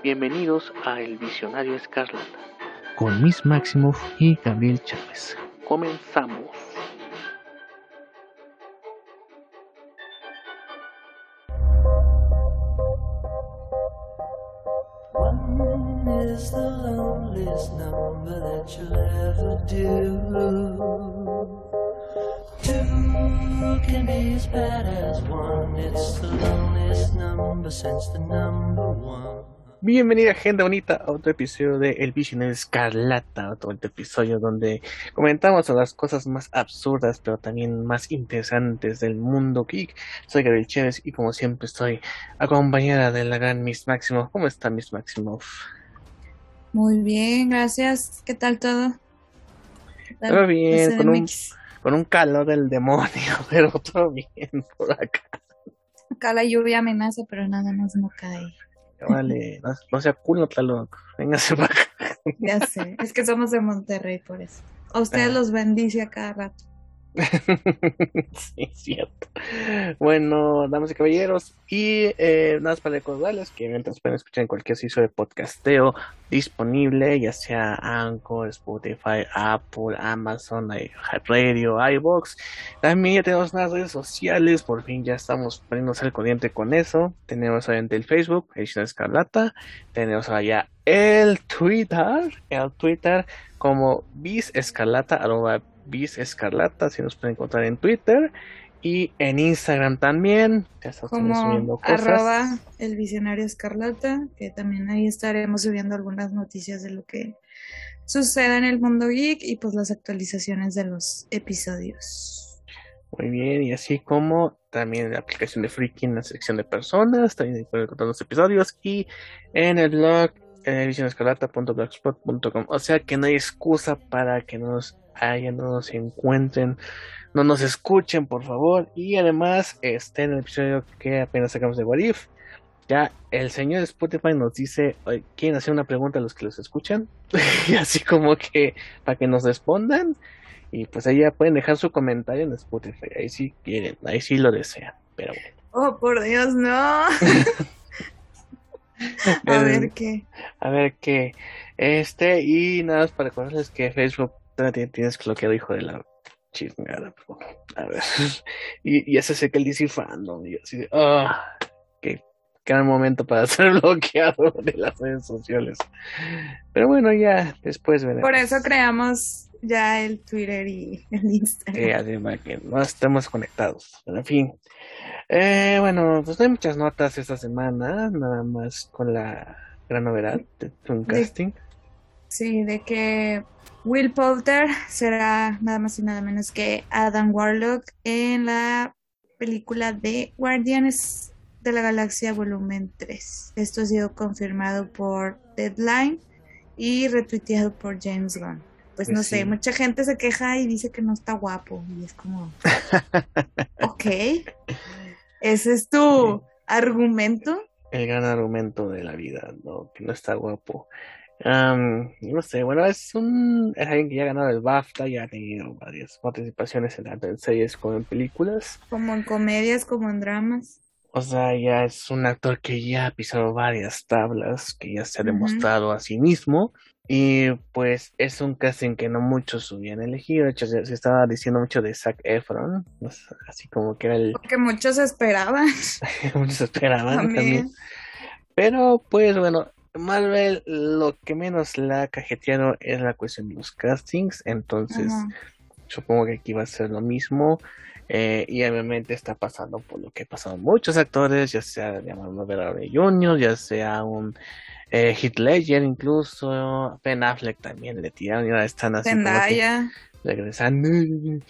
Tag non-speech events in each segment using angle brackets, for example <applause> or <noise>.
Bienvenidos a El Visionario Escarlata. Con Miss Maximoff y Gabriel Chávez. Comenzamos. One is the loneliest number that you'll ever do. Two can be as bad as one. It's the loneliest number since the number one. Bienvenida gente bonita a otro episodio de El Visionario Escarlata, otro episodio donde comentamos las cosas más absurdas pero también más interesantes del mundo geek. Soy Gabriel Chávez y como siempre estoy acompañada de la gran Miss Maximoff. ¿Cómo está Miss Maximoff? Muy bien, gracias. ¿Qué tal todo? ¿Qué tal? Todo bien, con un, con un calor del demonio, <laughs> pero todo bien por acá. Acá la lluvia amenaza, pero nada más no cae. Vale, no, no sea culo, Tlaloc. Véngase para acá. Ya sé, es que somos de Monterrey por eso. A ustedes Ah. los bendice a cada rato. <laughs> sí, cierto. Bueno, damas y caballeros, y eh, nada más para recordarles que mientras pueden escuchar en cualquier sitio de podcasteo disponible, ya sea Anchor, Spotify, Apple, Amazon, Radio, iBox. También ya tenemos unas redes sociales, por fin ya estamos poniéndonos al corriente con eso. Tenemos obviamente el Facebook, Edición Escarlata. Tenemos allá el Twitter, el Twitter como Bis Escarlata, arroba Bis Escarlata, si nos pueden encontrar en Twitter y en Instagram también. Ya estamos subiendo Como cosas. arroba el visionario escarlata, que también ahí estaremos subiendo algunas noticias de lo que suceda en el mundo geek y pues las actualizaciones de los episodios. Muy bien, y así como también en la aplicación de Freaky en la sección de personas, también pueden encontrar los episodios y en el blog en visionescarlata.blogspot.com. O sea que no hay excusa para que no nos hayan, no nos encuentren, no nos escuchen, por favor. Y además, este en el episodio que apenas sacamos de What If, ya el señor Spotify nos dice, "Oye, ¿quieren hacer una pregunta a los que los escuchan? <laughs> y así como que para que nos respondan. Y pues ahí ya pueden dejar su comentario en Spotify. Ahí sí quieren, ahí sí lo desean. Pero bueno. Oh, por Dios, no. <laughs> <laughs> a ver qué. A ver qué. Este, y nada más para recordarles que Facebook tienes bloqueado, hijo de la pero, A ver. <laughs> Y, y ese sé que el DC Fandom. Y así de, ah, qué gran momento para <laughs> ser bloqueado de las redes sociales. Pero bueno, ya después veremos. Por eso creamos ya el Twitter y el Instagram. Eh, además que no estamos conectados. Pero en fin. Eh, bueno, pues no hay muchas notas esta semana, nada más con la gran novedad de Tooncasting. Sí, de que Will Poulter será nada más y nada menos que Adam Warlock en la película de Guardianes de la Galaxia Volumen 3. Esto ha sido confirmado por Deadline y retuiteado por James Gunn. Pues Pues no sí. sé, mucha gente se queja y dice que no está guapo. Y es como, <laughs> ok, ese es tu argumento. El gran argumento de la vida, ¿no? Que no está guapo. Am, no sé, bueno, es un es alguien que ya ha ganado el BAFTA, ya ha tenido varias participaciones en tanto en series como en películas. Como en comedias, como en dramas. O sea, ya es un actor que ya ha pisado varias tablas, que ya se ha demostrado a sí mismo. Y pues es un casting que no muchos hubieran elegido. De hecho, se, se estaba diciendo mucho de Zac Efron, así como que era el Porque muchos esperaban <laughs> muchos esperaban también. también. Pero pues bueno, Marvel lo que menos la ha cajeteado es la cuestión de los castings. Entonces Ajá. supongo que aquí va a ser lo mismo. Eh, y obviamente está pasando por lo que ha pasado muchos actores, ya sea Robert Downey Jr., ya sea un eh, Heath Ledger incluso, Ben Affleck también le tiraron y ahora están así como que Zendaya, regresando. <laughs>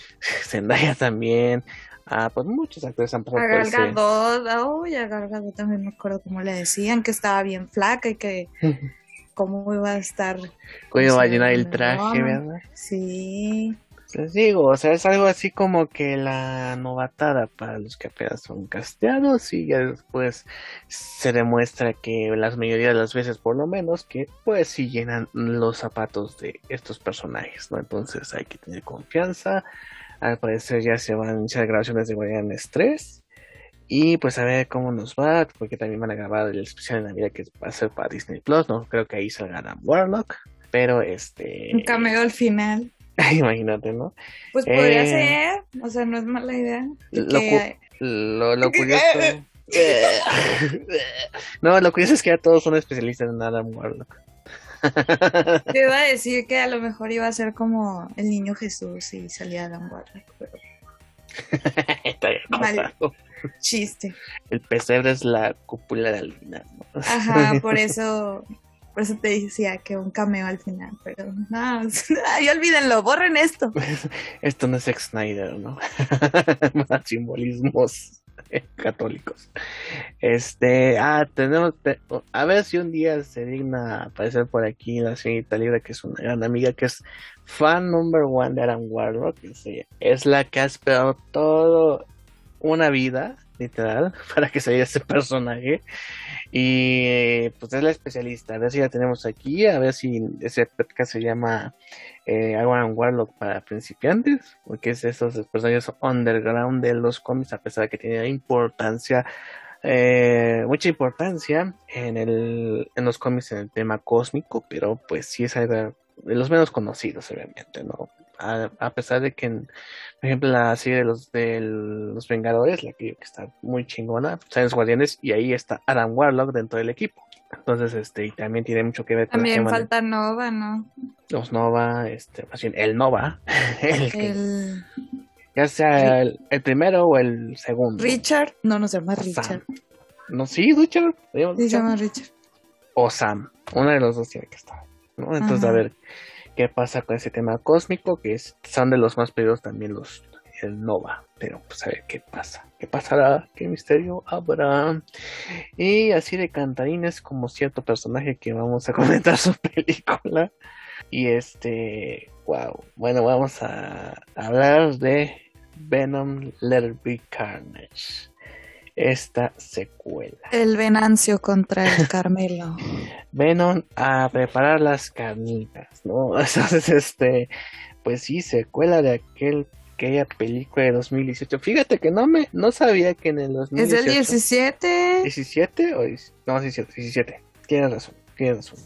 Zendaya también. Ah, pues muchos actores han pasado por ese- a Gadot también me acuerdo cómo le decían que estaba bien flaca y que <laughs> cómo iba a estar. Cómo iba a llenar el traje. ¿verdad? Sí, Les digo, o sea, es algo así como que la novatada para los que apenas son casteados y ya después se demuestra que las mayoría de las veces por lo menos que pues sí llenan los zapatos de estos personajes, ¿no? Entonces hay que tener confianza. Al parecer ya se van a iniciar grabaciones de Guardianes 3 Y pues a ver cómo nos va, porque también van a grabar el especial de Navidad que va a ser para Disney Plus. No creo que ahí salga Warlock, pero este. Un cameo al final. <laughs> Imagínate, ¿no? Pues podría Eh, ser, o sea, no es mala idea. de lo que- Lo, lo curioso. <laughs> no, lo curioso es que ya todos son especialistas en Adam Warlock. <laughs> Te iba a decir que a lo mejor iba a ser como el niño Jesús y salía Adam Warlock, pero Está bien chiste. El pesebre es la cúpula de Alina, ¿no? Ajá, por eso, por eso te decía que un cameo al final, pero no, <laughs> ay, olvídenlo, borren esto. Esto no es Zack Snyder, ¿no? <laughs> Más simbolismos <laughs> católicos. Este, ah, tenemos, te- a ver si un día se digna aparecer por aquí la señorita Libre, que es una gran amiga, que es fan number one de Adam Warlock, que sí, es la que ha esperado todo una vida, literal, <laughs> para que saliera ese personaje. Y pues es la especialista. A ver si la tenemos aquí. A ver si ese podcast se llama eh, Adam Warlock para principiantes. Porque es esos personajes underground de los cómics. A pesar de que tiene importancia. eh, mucha importancia en el en los cómics en el tema cósmico. Pero pues sí es algo de los menos conocidos, obviamente, ¿no? A, a pesar de que por ejemplo, la serie de los de los Vengadores, la que, está muy chingona, pues, salen los Guardianes y ahí está Adam Warlock dentro del equipo. Entonces, este, y también tiene mucho que ver con También falta Nova, ¿no? los Nova, este, más bien el Nova, <laughs> el que- El ya sea el, el primero o el segundo. Richard, no, no se llama O Richard, Sam. No, sí, Richard, sí se llama Richard. o Sam, uno de los dos tiene que estar, ¿no? Entonces, Ajá. a ver qué pasa con ese tema cósmico, que son de los más pedidos también los el Nova, pero pues a ver qué pasa, qué pasará, qué misterio habrá. Y así de cantarines como cierto personaje que vamos a <laughs> comentar su película. Y este, wow, bueno, vamos a hablar de Venom Let It Carnage. Esta secuela. El Venancio contra el <laughs> Carmelo. Venom a preparar las carnitas, ¿no? <laughs> Entonces, este, pues sí, secuela de aquel, aquella película de 2018. Fíjate que no me, no sabía que en el es 2018. del 17. 17 o no, 17, 17. Tienes razón, tienes razón.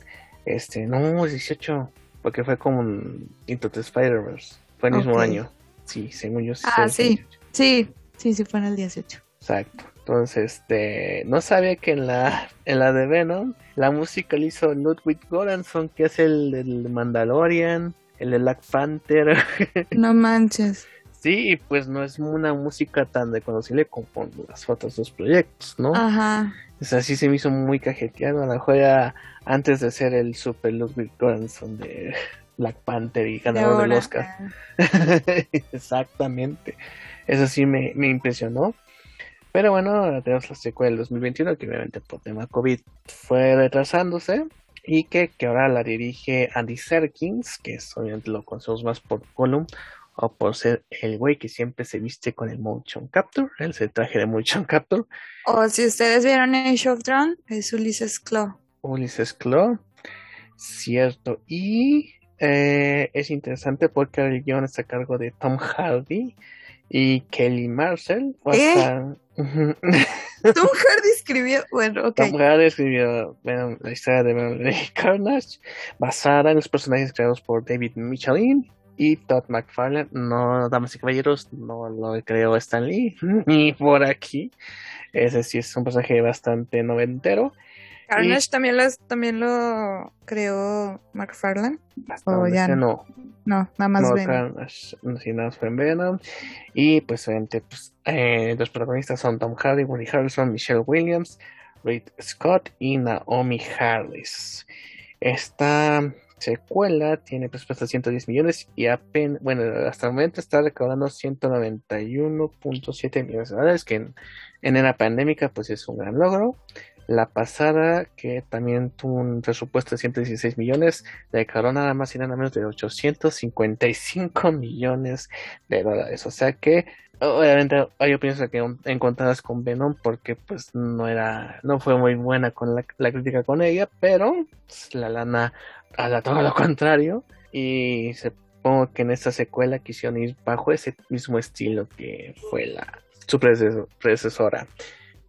Este, no, 18, porque fue como un Into the Spider-Verse. Fue el mismo Ok. año. Sí, según yo. Ah, sí. 18. Sí, sí, sí fue en el 18. Exacto. Entonces, este, no sabía que en la, <laughs> en la de Venom, la música la hizo Ludwig Göransson, que es el del Mandalorian, el de Black Panther. <laughs> No manches. sí, y pues no es una música tan reconocible como las otros dos proyectos, ¿no? Ajá. O sea, sí se me hizo muy cajeteado. A mejor era antes de ser el super Ludwig Göransson de <laughs> Black Panther y De ganador del. Oscar. Exactamente. Eso sí me, me impresionó. Pero bueno, ahora tenemos la secuela del 2021, que obviamente por tema COVID fue retrasándose. Y que, que ahora la dirige Andy Serkins, que es, obviamente lo conocemos más por Gollum, o por ser el güey que siempre se viste con el motion capture, él se traje de motion capture. O si ustedes vieron Age of Tron, es Ulises Claw. Ulises Claw, cierto. Y eh, es interesante porque el guion está a cargo de Tom Hardy y Kelly Marcel. A ¿Eh? Ujú. Tom Hardy escribió, bueno, ok. Tom Hardy escribió Venom- la historia de Lady <laughs> Carnage, basada en los personajes creados por David Michelin y Todd McFarlane. No, damas y caballeros, no lo creó Stan Lee, <laughs> ni por aquí. Ese sí es un personaje bastante noventero. Carnage también lo, también lo creó McFarlane. Donde ya no. no. Nada más no, ven. Carnage, sí, nada más fue en Venom. Y pues obviamente pues, eh, los protagonistas son Tom Hardy, Woody Harrelson, Michelle Williams, Reed Scott y Naomi Harris. Esta secuela tiene presupuesto de 110 millones y apenas, bueno, hasta el momento está recaudando 191.7 millones de dólares, que en, en era pandémica pues es un gran logro. La pasada, que también tuvo un presupuesto de 116 millones, recaudó nada más y nada menos de 855 millones de dólares. O sea que, obviamente, yo pienso que encontradas con Venom, porque pues no era, no fue muy buena con la, la crítica con ella, pero pues, la lana habla todo lo contrario. Y se supongo que en esta secuela quisieron ir bajo ese mismo estilo que fue la su predecesor- predecesora.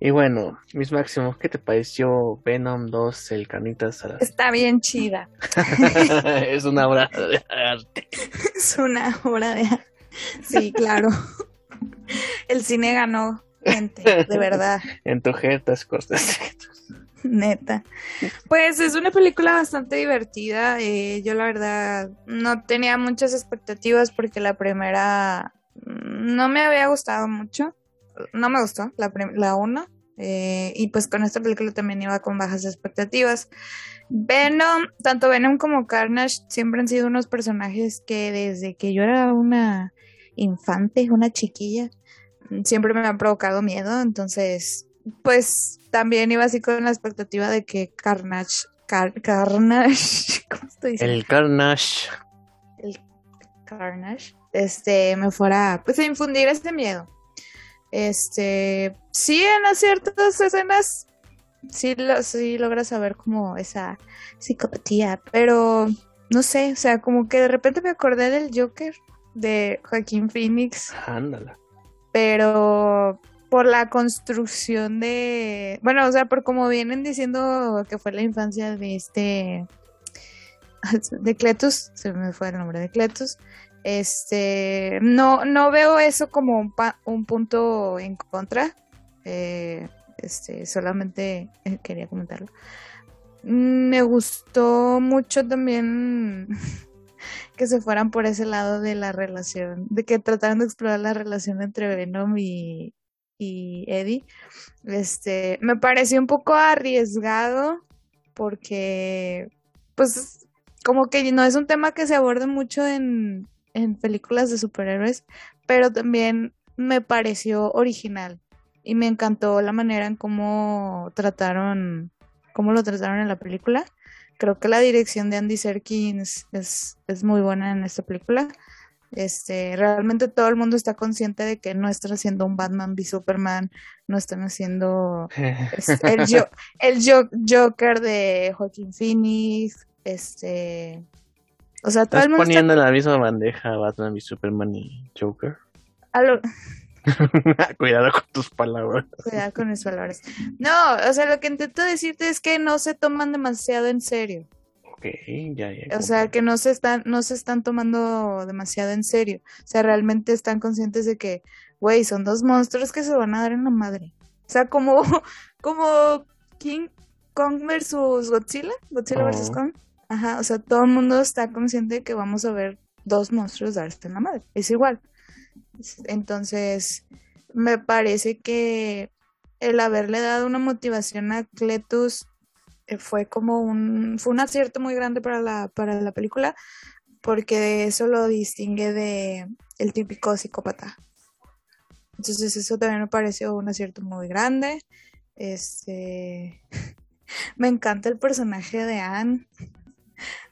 Y bueno, Miss Máximo, ¿qué te pareció Venom 2, el la- Está bien chida. <laughs> es una obra de arte. <laughs> Es una obra de... Sí, claro. El cine ganó, gente, de verdad. En tu jetas costas. Neta. Pues es una película bastante divertida. eh, yo la verdad no tenía muchas expectativas porque la primera mm, no me había gustado mucho. No me gustó la, la una. Eh, y pues con esta película también iba con bajas expectativas. Venom, tanto Venom como Carnage siempre han sido unos personajes que desde que yo era una infante, una chiquilla, siempre me han provocado miedo. Entonces, pues también iba así con la expectativa de que Carnage, Car- Carnage, <laughs> ¿cómo se dice? El Carnage. El Carnage, este, me fuera, pues a infundir ese miedo. Este, sí, en ciertas escenas, sí, lo, sí logras saber como esa psicopatía, pero no sé, o sea, como que de repente me acordé del Joker de Joaquín Phoenix Ándala. pero por la construcción de, bueno, o sea, por como vienen diciendo que fue la infancia de este, <laughs> de Cletus, se me fue el nombre de Cletus, este, no, no veo eso como un, un punto en contra, eh, este, solamente eh, quería comentarlo. Mm, Me gustó mucho también <laughs> que se fueran por ese lado de la relación, de que trataran de explorar la relación entre Venom y, y Eddie. Este, me pareció un poco arriesgado porque, pues, como que no es un tema que se aborde mucho en, en películas de superhéroes, pero también me pareció original y me encantó la manera en cómo trataron, cómo lo trataron en la película. Creo que la dirección de Andy Serkis es, es muy buena en esta película. Este, realmente todo el mundo está consciente de que no están haciendo un Batman v Superman, no están haciendo <laughs> el, Jo- el Jo- Joker de Joaquín Phoenix, este, o sea, todo Estás el mundo está poniendo en la misma bandeja Batman y Superman y Joker. <laughs> lo- Cuidado con tus palabras. Cuidado con mis palabras. No, o sea, lo que intento decirte es que no se toman demasiado en serio. Ok, ya, ya. O sea, que no se están, no se están tomando demasiado en serio. O sea, realmente están conscientes de que, güey, son dos monstruos que se van a dar en la madre. O sea, como, <laughs> como King Kong versus Godzilla, Godzilla Oh. versus Kong. Ajá, o sea, todo el mundo está consciente de que vamos a ver dos monstruos darse en la madre. Es igual. Entonces, me parece que el haberle dado una motivación a Cletus eh, fue como un, fue un acierto muy grande para la, para la película, porque eso lo distingue de el típico psicópata. Entonces eso también me pareció un acierto muy grande. Este <laughs> me encanta el personaje de Anne.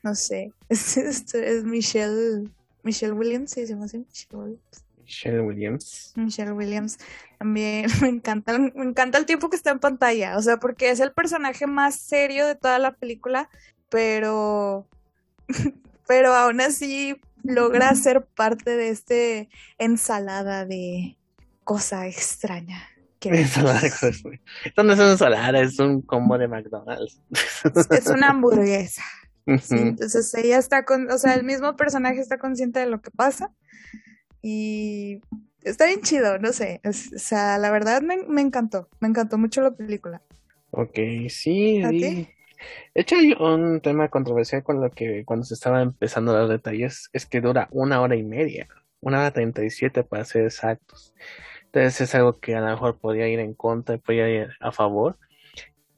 No sé, <laughs> es, es, es Michelle Michelle Williams, ¿sí se llama así? Michelle Williams. Michelle Williams. Michelle Williams también <laughs> me encanta, me encanta el tiempo que está en pantalla, o sea, porque es el personaje más serio de toda la película, pero <laughs> pero aún así logra ser parte de este ensalada de cosa extraña. que Ensalada de cosas. Esto no es una ensalada, es un combo de McDonald's. es una hamburguesa. Sí, entonces ella está con, o sea, el mismo personaje está consciente de lo que pasa y está bien chido, no sé, es- o sea, la verdad me, me encantó, me encantó mucho la película. Ok, sí, ¿A sí. ti? De hecho, hay un tema controversial con lo que cuando se estaba empezando a dar detalles, es que dura una hora y media, una hora treinta y siete para ser exactos. Entonces es algo que a lo mejor podría ir en contra y podría ir a favor.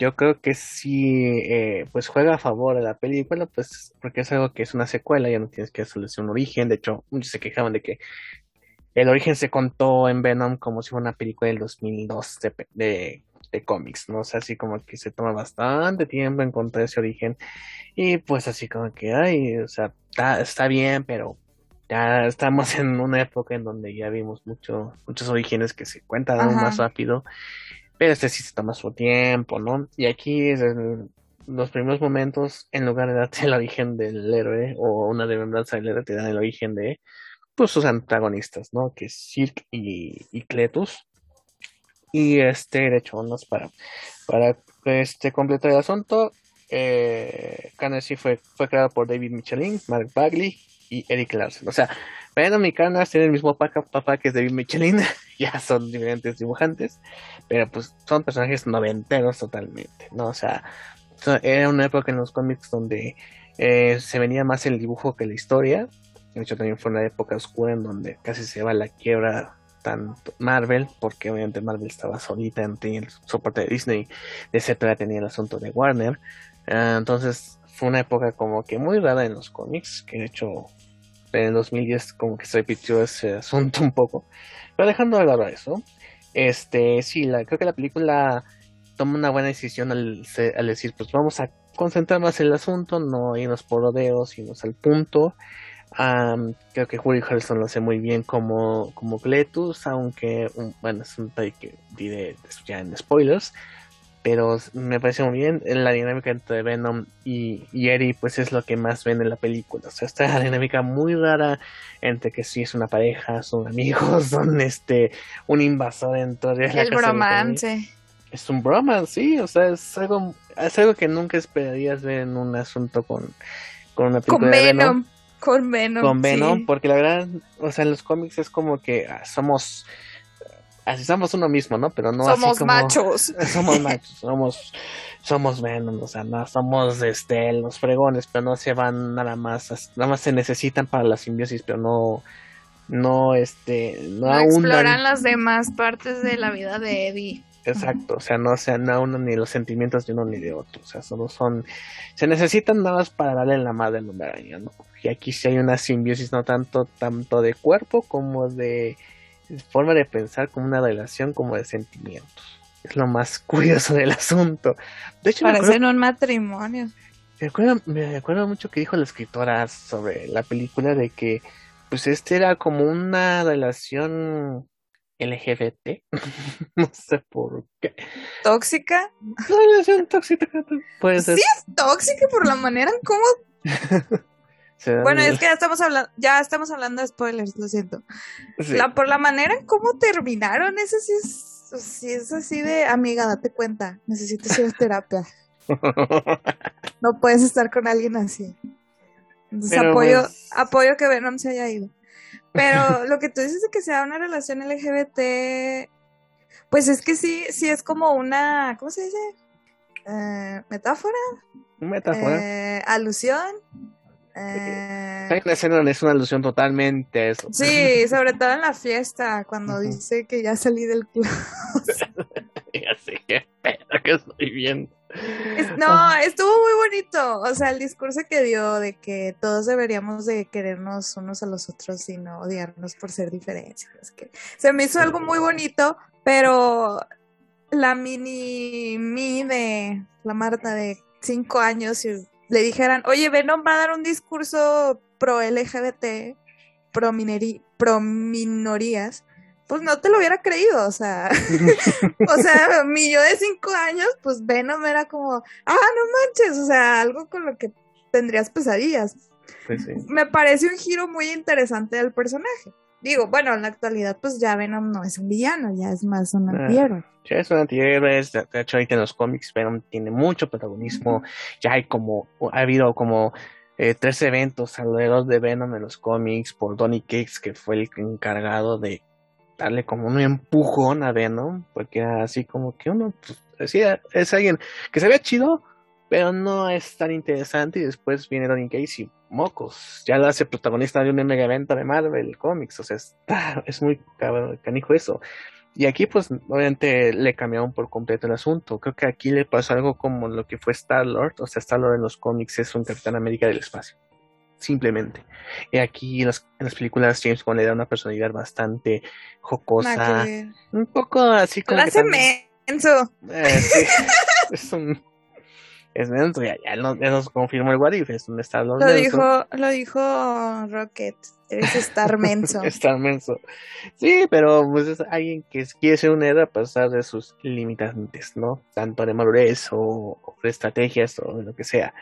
Yo creo que sí, eh, pues juega a favor de la película, pues porque es algo que es una secuela, ya no tienes que establecer un origen. De hecho, muchos se quejaban de que el origen se contó en Venom como si fuera una película del 2002 de, de, de cómics, ¿no? O sea, así como que se toma bastante tiempo en encontrar ese origen. Y pues así como que, ay, o sea, está, está bien, pero ya estamos <laughs> en una época en donde ya vimos mucho, muchos orígenes que se cuentan aún Ajá. más rápido. Pero este sí se toma su tiempo, ¿no? Y aquí es los primeros momentos, en lugar de darte el origen del héroe o una remembranza del héroe, te dan el origen de pues sus antagonistas, ¿no? Que es Cirque y, y Cletus. Y este, de hecho, para, para este, completar el asunto, eh, Carnage fue, fue creado por David Michelin, Mark Bagley y Eric Larsen. O sea, Venom y Carnage tienen el mismo papá, que es David Michelin, <laughs> ya son diferentes dibujantes, pero pues son personajes noventeros totalmente, ¿no? O sea, era una época en los cómics donde eh, se venía más el dibujo que la historia. De hecho, también fue una época oscura en donde casi se va la quiebra tanto Marvel, porque obviamente Marvel estaba solita, no tenía el soporte de Disney, etcétera, tenía el asunto de Warner. Ah, entonces fue una época como que muy rara en los cómics, que de hecho en el 2010 como que se repitió ese asunto un poco. Pero dejando de lado eso, este, sí, la, creo que la película toma una buena decisión al, al decir, pues vamos a concentrar más en el asunto, no irnos por rodeos, irnos al punto. Creo que Woody Harrelson lo hace muy bien como, como Cletus, aunque, un- bueno, es un que diré ya en spoilers, pero me parece muy bien. La dinámica entre Venom y, y pues es lo que más ven en la película. O sea, esta dinámica muy rara entre que sí es una pareja, son amigos, <laughs> son este un invasor dentro de la El casa bromance. Es un bromance, sí, o sea, es algo, es algo que nunca esperarías ver en un asunto con, con una película Con de Venom Venom. Con Venom. con Venom, sí. porque la verdad, o sea, en los cómics es como que ah, somos, así somos uno mismo, ¿no? Pero no así Somos como- machos. <laughs> Somos <laughs> machos, somos, somos Venom, o sea, no somos este, los fregones, pero no se van nada más, nada más se necesitan para la simbiosis, pero no, no, este, no, No exploran las demás partes de la vida de Eddie. Exacto, o sea, no se no unan ni los sentimientos de uno ni de otro, o sea, solo son, se necesitan nada más para darle la madre al hombre araña, ¿no? Y aquí sí hay una simbiosis no tanto, tanto de cuerpo como de forma de pensar, como una relación como de sentimientos. Es lo más curioso del asunto. De hecho, Parecen un matrimonio. me acuerdo, me acuerdo mucho que dijo la escritora sobre la película de que, pues, este era como una relación LGBT, <laughs> no sé por qué. ¿Tóxica? La relación tóxica puede ser. Sí, es tóxica por la manera en cómo. <laughs> Bueno, es que ya estamos hablando, ya estamos hablando de spoilers, lo siento. sí. La, por la manera en cómo terminaron, eso sí es, sí es así de amiga, date cuenta, necesitas ir a terapia. <laughs> No puedes estar con alguien así. Entonces Pero, apoyo, pues- apoyo que Venom se haya ido. Pero <laughs> lo que tú dices de que sea una relación LGBT, pues es que sí, sí es como una, ¿cómo se dice? Eh, metáfora, Metáfora. Eh, alusión. Eh, es una alusión totalmente a eso. sí, <laughs> sobre todo en la fiesta, cuando dice que ya salí del club. <laughs> ya sé qué pedo que estoy. Es- no, estuvo muy bonito. O sea, el discurso que dio de que todos deberíamos de querernos unos a los otros y no odiarnos por ser diferentes. Es que se me hizo algo muy bonito, pero la mini mi de la Marta de cinco años si le dijeran, oye, Venom va a dar un discurso pro LGBT, pro, minorías, pues no te lo hubiera creído, o sea, <laughs> o sea, mi yo de cinco años, pues Venom era como, ah, no manches, o sea, algo con lo que tendrías pesadillas. Pues sí. Me parece un giro muy interesante del personaje. Digo, bueno, en la actualidad, pues ya Venom no es un villano, ya es más un Ah. antihéroe. Ya es un antihéroe, de hecho ahorita en los cómics Venom tiene mucho protagonismo, ya hay como, ha habido como eh, tres eventos alrededor de Venom en los cómics por Donny Cates que fue el encargado de darle como un empujón a Venom, porque así como que uno, pues, decía, es alguien que se ve chido, pero no es tan interesante y después viene Donny Cates y mocos, ya lo hace protagonista de un mega evento de Marvel Comics, o sea, es muy canijo eso. Y aquí, pues, obviamente le cambiaron por completo el asunto. Creo que aquí le pasó algo como lo que fue Star-Lord. O sea, Star-Lord en los cómics es un Capitán América del espacio. Simplemente. Y aquí en las, en las películas James Bond le da una personalidad bastante jocosa. Un poco así como. Lo hace menso. Eh, sí. <laughs> es un. Es menso, ya, ya, nos, ya nos confirmó el What If, es un Star-Lord Lo menso. dijo, lo dijo Rocket Eres estar <laughs> menso. Estar menso. Sí, pero pues es alguien que quiere ser un héroe a pesar de sus limitantes, ¿no? Tanto de madurez o, o de estrategias o de lo que sea.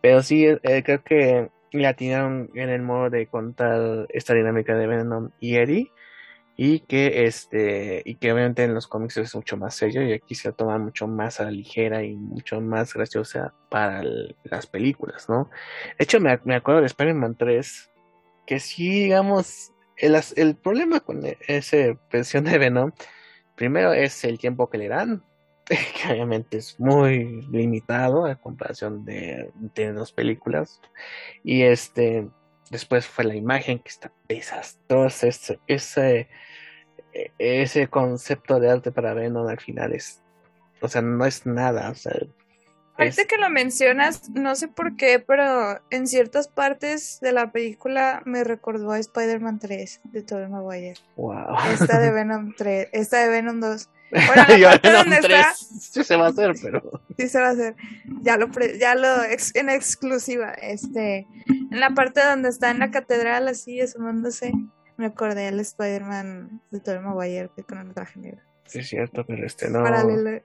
Pero sí, eh, creo que le atinaron en el modo de contar esta dinámica de Venom y Eddie. Y que este, y que obviamente en los cómics es mucho más serio y aquí se toma mucho más a la ligera y mucho más graciosa para las películas, ¿no? De hecho, me, me acuerdo de Spider-Man 3, que sí, digamos, el, el problema con e- esa versión de Venom, primero es el tiempo que le dan, <laughs> que obviamente es muy limitado a comparación de, de dos películas, y este, después fue la imagen que está desastrosa, ese, ese, e- ese concepto de arte para Venom al final es, o sea, no es nada, o sea, Ahorita es- que lo mencionas, no sé por qué, pero en ciertas partes de la película me recordó a Spider-Man 3 de Tobey Maguire. wow. <laughs> Esta de Venom 3, esta de Venom 2. Bueno, la Yo, parte Venom donde 3 está, sí se va a hacer, pero <laughs> sí se va a hacer. Ya lo, pre- ya lo ex- en exclusiva, este, en la parte donde está en la catedral así asomándose, me acordé al Spider-Man de Tobey Maguire que con el traje negro. sí es cierto, pero este no. Paralelo-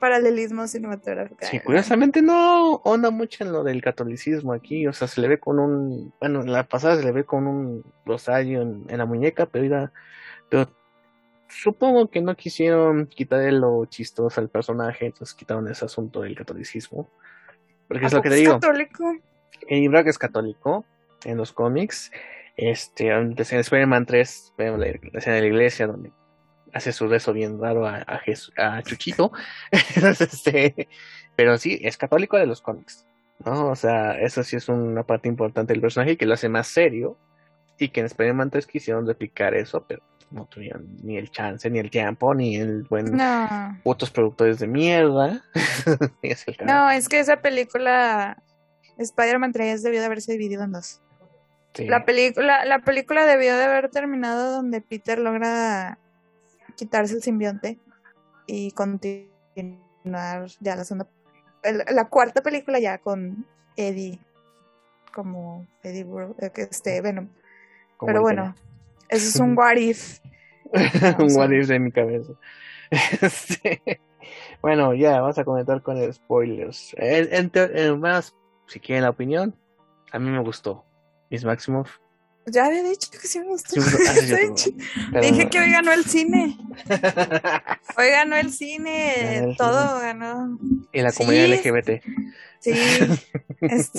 paralelismo cinematográfico. Sí, curiosamente no onda mucho en lo del catolicismo aquí, o sea, se le ve con un, bueno, en la pasada se le ve con un rosario en, en la muñeca, pero, supongo que no quisieron quitarle lo chistoso al personaje, entonces quitaron ese asunto del catolicismo. Porque es ¿A lo que te digo, católico? Eddie Brock es católico en los cómics, este, antes en Spider-Man 3 vemos la, la escena de la iglesia donde hace su rezo bien raro a, a, Jes- a Chuchito, <laughs> este, pero sí, es católico de los cómics, ¿no? O sea, eso sí es una parte importante del personaje que lo hace más serio y que en Spider-Man 3 quisieron replicar eso, pero no tuvieron ni el chance, ni el tiempo, ni el buen No, otros productores de mierda. <laughs> Es el no, es que esa película Spider-Man 3 debió de haberse dividido en dos. Sí. La película, la película debió de haber terminado donde Peter logra quitarse el simbionte y continuar ya la segunda, el- la cuarta película ya con Eddie como Eddie Bro- eh, este Venom. Como Pero el bueno, eso es un what if. <laughs> un what if de mi cabeza. <laughs> Este, Bueno, ya, vamos a comentar con spoilers. En, en teo- en más, si quieren la opinión, a mí me gustó. Miss Maximoff. Ya había dicho que sí me gustó. Sí, <laughs> sí, sí, pero- Dije que hoy ganó el cine. <laughs> Hoy ganó el Ganó cine. el todo ganó. y la Sí, comunidad es- LGBT. Sí. Es,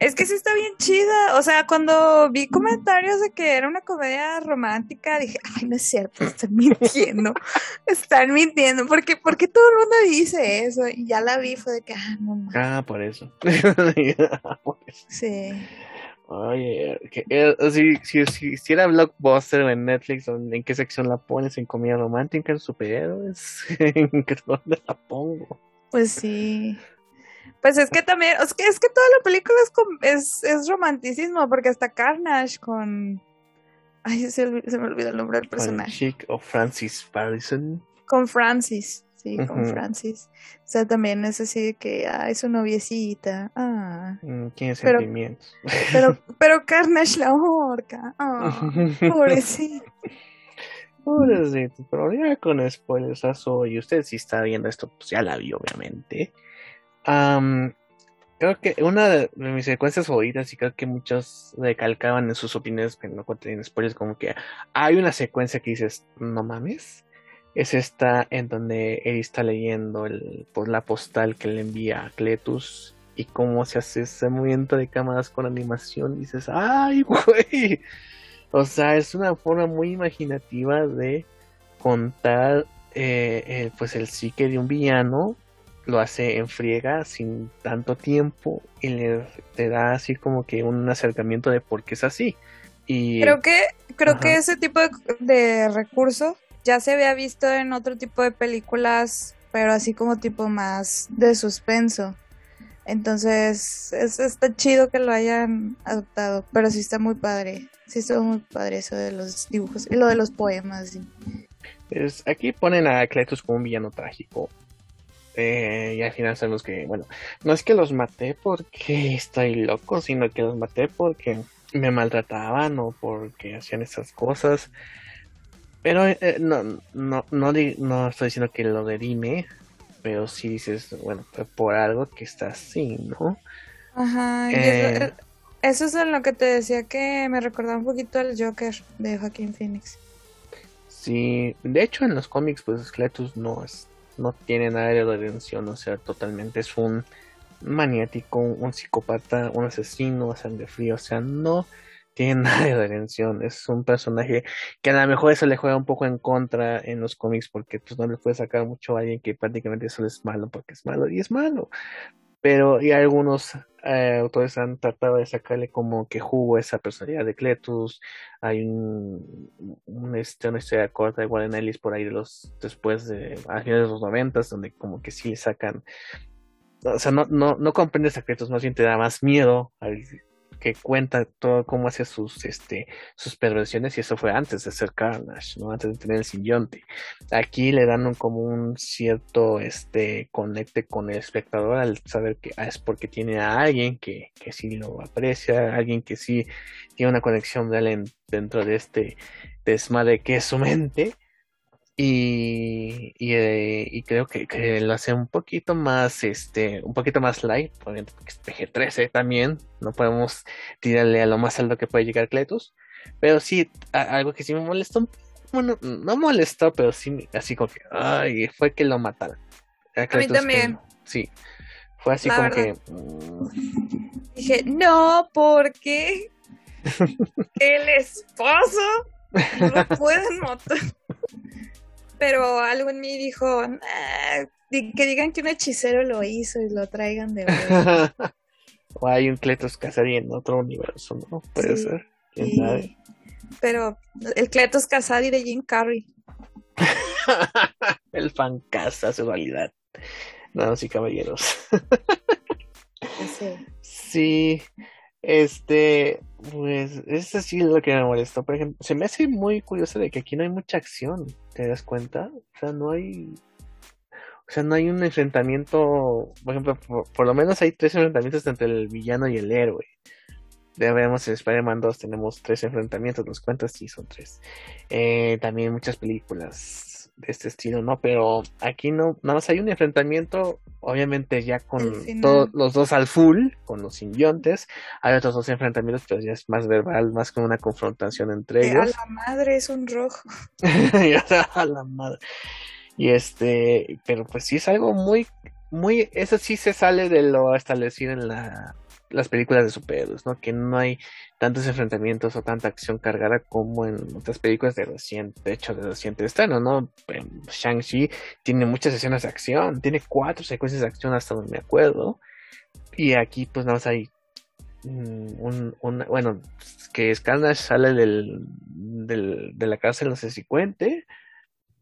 es que sí está bien chida. O sea, cuando vi comentarios de que era una comedia romántica, dije, ay, no es cierto, están <laughs> mintiendo. Están mintiendo. Porque, porque todo el mundo dice eso. Y ya la vi, fue de que, ah, no mames. Ah, por eso. Por eso. Sí. Oye, que, eh, si, si, si, si era Blockbuster en Netflix, ¿dónde- ¿en qué sección la pones? ¿En comedia romántica? ¿En superhéroes? <laughs> ¿En qué- dónde la pongo? Pues sí. Pues es que también, es que, es que toda la película es, es, es romanticismo, porque hasta Carnage con... Ay, se, me olvidó el nombre del personaje. Chick o Francis Parison. Con Francis, sí, con. Francis. O sea, también es así de que, ay, su noviecita, ah. Mm, Tiene Pero- sentimientos. Pero, <laughs> pero Carnage la ahorca, ah, <laughs> pobrecito. Pobrecito, pero ya con spoilerazo, y usted si está viendo esto, pues ya la vio, obviamente. Am, creo que una de mis secuencias favoritas, y creo que muchos recalcaban en sus opiniones que no contienen spoilers, como que hay una secuencia que dices, no mames. Es esta en donde él está leyendo el, pues, la postal que le envía a Cletus y cómo se hace ese movimiento de cámaras con animación. Y dices, ¡ay, <laughs> güey! O sea, es una forma muy imaginativa de contar eh, eh, pues el psique de un villano. Lo hace en friega sin tanto tiempo y le te da así como que un acercamiento de por qué es así. Y Creo que, creo Ajá. que ese tipo de, de recurso ya se había visto en otro tipo de películas, pero así como tipo más de suspenso. Entonces, es, está chido que lo hayan adoptado, pero sí está muy padre. Sí está muy padre eso de los dibujos y lo de los poemas. sí. es- aquí ponen a Cletus como un villano trágico. Eh, y al final sabemos que, bueno, no es que los maté porque estoy loco, sino que los maté porque me maltrataban o porque hacían esas cosas. Pero eh, no, no, no, di- no estoy diciendo que lo derime, pero sí dices, bueno, por algo que está así, ¿no? Ajá, y Eh. eso, eso es lo que te decía que me recordaba un poquito al Joker de Joaquín Phoenix. Sí, de hecho en los cómics pues Cletus no es, no tiene nada de redención, o sea, totalmente es un maniático, un psicópata, un asesino, sangre frío, o sea, no tiene <laughs> nada de redención, es un personaje que a lo mejor eso le juega un poco en contra en los cómics porque pues no le puede sacar mucho a alguien que prácticamente solo es malo porque es malo y es malo. Pero y algunos eh, autores han tratado de sacarle como que jugo a esa personalidad de Cletus. Hay un, un, este, una historia corta de Warren Ellis por ahí de los después de a finales de los noventas donde como que sí le sacan o sea no no no comprendes a Cletus más bien te da más miedo al que cuenta todo cómo hace sus este sus perversiones y eso fue antes de ser Carnage, ¿no? Antes de tener el simbionte. Aquí le dan un, como un cierto este conecte con el espectador al saber que ah, es porque tiene a alguien que, que sí lo aprecia, alguien que sí tiene una conexión real en- dentro de este desmadre que es su mente. Y, y, eh, y creo que, que lo hace un poquito más, este, un poquito más light, obviamente porque es PG-13 también, no podemos tirarle a lo más alto que puede llegar Cletus, pero sí, a- algo que sí me molestó, bueno, no molestó, pero sí, así como que, ay, fue que lo mataron. A Cletus que- también. sí, fue así La como verdad. que, Dije, no, porque <laughs> el esposo no lo pueden matar. Pero algo en mí dijo, "Nah, di- que digan que un hechicero lo hizo y lo traigan de vuelta. <laughs> o hay un Cletus Casarí en otro universo, ¿no? Puede Sí. ser, quién Y- sabe. Pero el Cletus Casadi de Jim Carrey. <laughs> El fan casa su realidad. Damas y caballeros. Ese. <laughs> Sí, este, pues, es lo que me molestó. Por ejemplo, se me hace muy curioso de que aquí no hay mucha acción, ¿te das cuenta? O sea, no hay, o sea, no hay un enfrentamiento, por ejemplo, por, lo menos hay tres enfrentamientos entre el villano y el héroe. Ya vemos en Spider-Man 2 tenemos tres enfrentamientos, los cuentas sí son tres. Eh, también muchas películas de este estilo, ¿no? Pero aquí no, nada más hay un enfrentamiento, obviamente ya con todos los dos al full, con los simbiontes. Hay otros dos enfrentamientos, pero ya es más verbal, más como una confrontación entre a ellos. la madre es un rojo. <laughs> A la madre. Y este, pero pues sí es algo muy, muy, eso sí se sale de lo establecido en la, las películas de superhéroes, ¿no? Que no hay tantos enfrentamientos o tanta acción cargada como en otras películas de reciente, hecho, de reciente estreno, ¿no? Em, Shang-Chi tiene muchas escenas de acción, tiene cuatro secuencias de acción hasta donde me acuerdo. Y aquí pues nada más hay mm, un, bueno, que Carnage sale del, de la cárcel, no sé si cuente,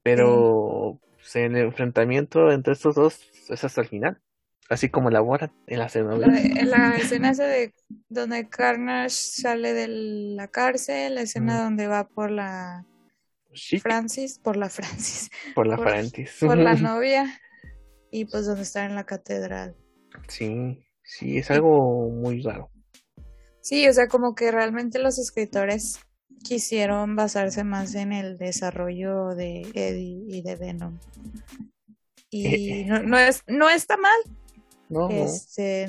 pero el enfrentamiento entre estos dos es hasta el final, así como elaboran en la La, novela. la <laughs> escena esa de donde Carnage sale de la cárcel, la escena Mm. donde va por la Francis, por la <laughs> Francis, por la por- Francis. por la <laughs> novia, y pues donde está en la catedral. Sí, sí, es algo muy raro. Sí, o sea, como que realmente los escritores quisieron basarse más en el desarrollo de Eddie y de Venom. Y no, no es, no está mal. No. Este,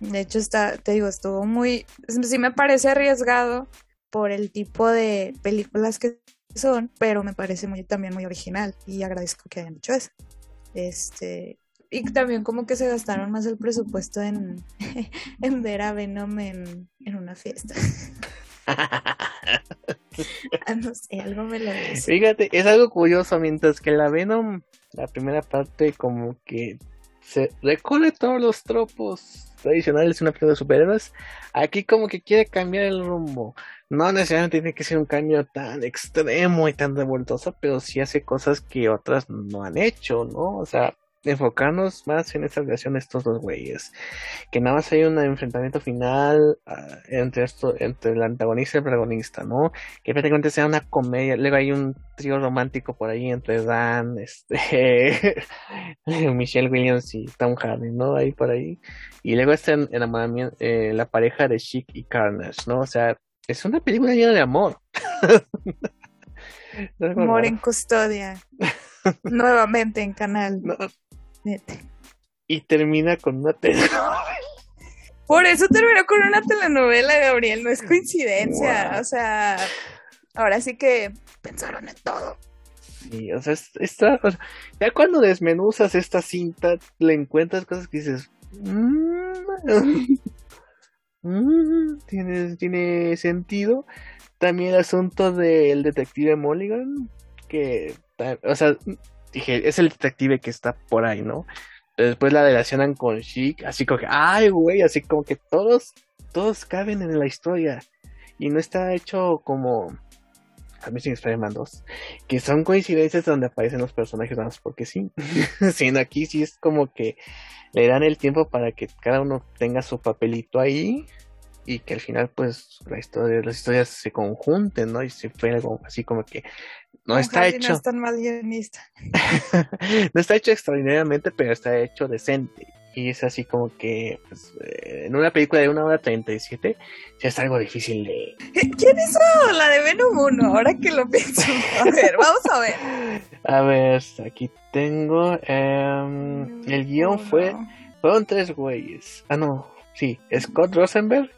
de hecho está, te digo, estuvo muy, sí me parece arriesgado por el tipo de películas que son, pero me parece muy también muy original y agradezco que hayan hecho eso. Este, y también como que se gastaron más el presupuesto en, <laughs> en ver a Venom en, en una fiesta. <laughs> Ah, no sé, algo me lo dice. Fíjate, es algo curioso, mientras que la Venom, la primera parte, como que se recorre todos los tropos tradicionales de una película de superhéroes, aquí como que quiere cambiar el rumbo. No necesariamente tiene que ser un cambio tan extremo y tan revoltoso, pero sí hace cosas que otras no han hecho, ¿no? O sea, enfocarnos más en esta relación de estos dos güeyes. Que nada más hay un enfrentamiento final ah, entre esto, entre el antagonista y el protagonista, ¿no? Que prácticamente sea una comedia. Luego hay un trío romántico por ahí entre Dan, <laughs> este, Michelle Williams y Tom Hardy, ¿no? Ahí por ahí. Y luego está en, enamoramiento, eh, la pareja de Chic y Carnage, ¿no? O sea, es una película llena de amor. <laughs> Amor en custodia. <laughs> Nuevamente en canal. No. Y termina con una telenovela. Por eso terminó con una telenovela, Gabriel. No es coincidencia. Wow. O sea, ahora sí que pensaron en todo. Sí, o sea, es- está, o sea, ya cuando desmenuzas esta cinta, le encuentras cosas que dices, "Mm, <laughs> mm, tiene, tiene sentido. También el asunto del detective Mulligan, que, o sea, dije, es el detective que está por ahí, ¿no? Después la relacionan con Chic, así como que, ay, güey, así como que todos, todos caben en la historia. Y no está hecho como Amazing Spider-Man 2, que son coincidencias donde aparecen los personajes nada más porque sí. <laughs> Sino aquí sí es como que le dan el tiempo para que cada uno tenga su papelito ahí y que al final pues la historia, las historias se conjunten, ¿no? Y se fue algo así como que no está hecho, No es tan mal guionista. <laughs> no está hecho extraordinariamente, pero está hecho decente. Y es así como que pues, eh, en una película de una hora 37 ya es algo difícil de, ¿Quién hizo la de Venom 1? Ahora que lo pienso. A ver, vamos a ver. <laughs> A ver, aquí tengo. em, el guion fue. Fueron tres güeyes. Ah, no. Sí, Scott Rosenberg,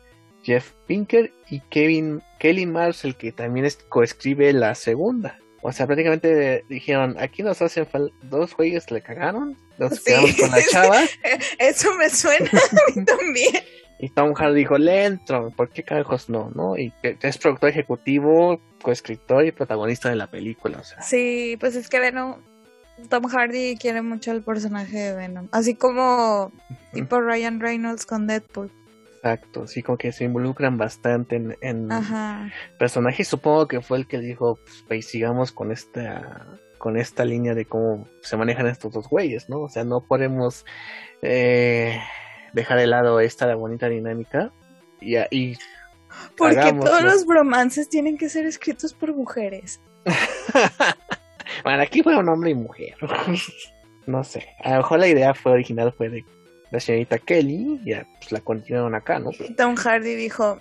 Jeff Pinker y Kevin Kelly Marshall, que también es, coescribe la segunda. O sea, prácticamente dijeron: aquí nos hacen dos güeyes, le cagaron. Nos Sí. quedamos con la <laughs> chava. Eso me suena a mí <laughs> también. Y Tom Hardy dijo: le entro. ¿Por qué carajos no? no? Y es productor ejecutivo, coescritor y protagonista de la película. O sea, Sí, pues es que Venom, Tom Hardy quiere mucho al personaje de Venom. Así como tipo Ryan Reynolds con Deadpool. Exacto. Sí, como que se involucran bastante en, en, Ajá. personaje y supongo que fue el que dijo pues, pues, sigamos con esta con esta línea de cómo se manejan estos dos güeyes no o sea no podemos eh, dejar de lado esta bonita dinámica y, y Porque todos los bromances tienen que ser escritos por mujeres. <laughs> bueno aquí fue un hombre y mujer <laughs> no sé a lo mejor la idea fue original fue de la señorita Kelly y ya pues la continuaron acá no Y Tom Hardy dijo,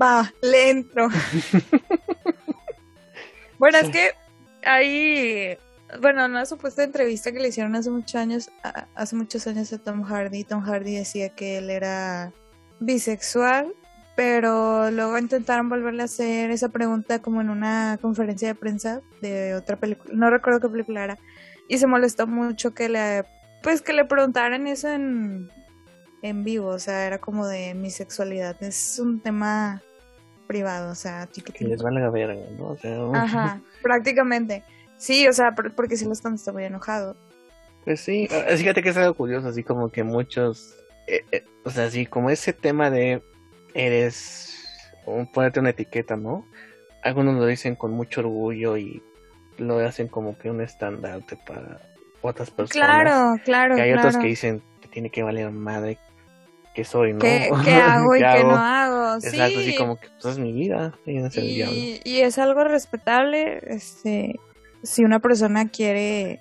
va, le entro. <laughs> bueno, es que ahí, bueno, una supuesta entrevista que le hicieron hace muchos años, a- hace muchos años a Tom Hardy, Tom Hardy decía que él era bisexual, pero luego intentaron volverle a hacer esa pregunta como en una conferencia de prensa de otra película, no recuerdo qué película era, y se molestó mucho que le, pues que le preguntaran eso en, en vivo, o sea, era como de mi sexualidad, es un tema privado, o sea, que chiquitín. les valga verga no o sea <laughs> Ajá, prácticamente. Sí, o sea, por- porque si los contestó muy enojado. Pues sí, ah, fíjate que es algo curioso, así como que muchos, eh, eh, o sea, así como ese tema de eres, un, ponerte una etiqueta, ¿no? Algunos lo dicen con mucho orgullo y lo hacen como que un estandarte para otras personas. Claro, claro, Que hay claro. otros que dicen que tiene que valer madre que soy, ¿no? ¿Qué, <laughs> qué hago y ¿Qué qué hago? no hago? Exacto, sí. así como que pues, es mi vida, y no es el diablo. y, y es algo respetable, este, si una persona quiere,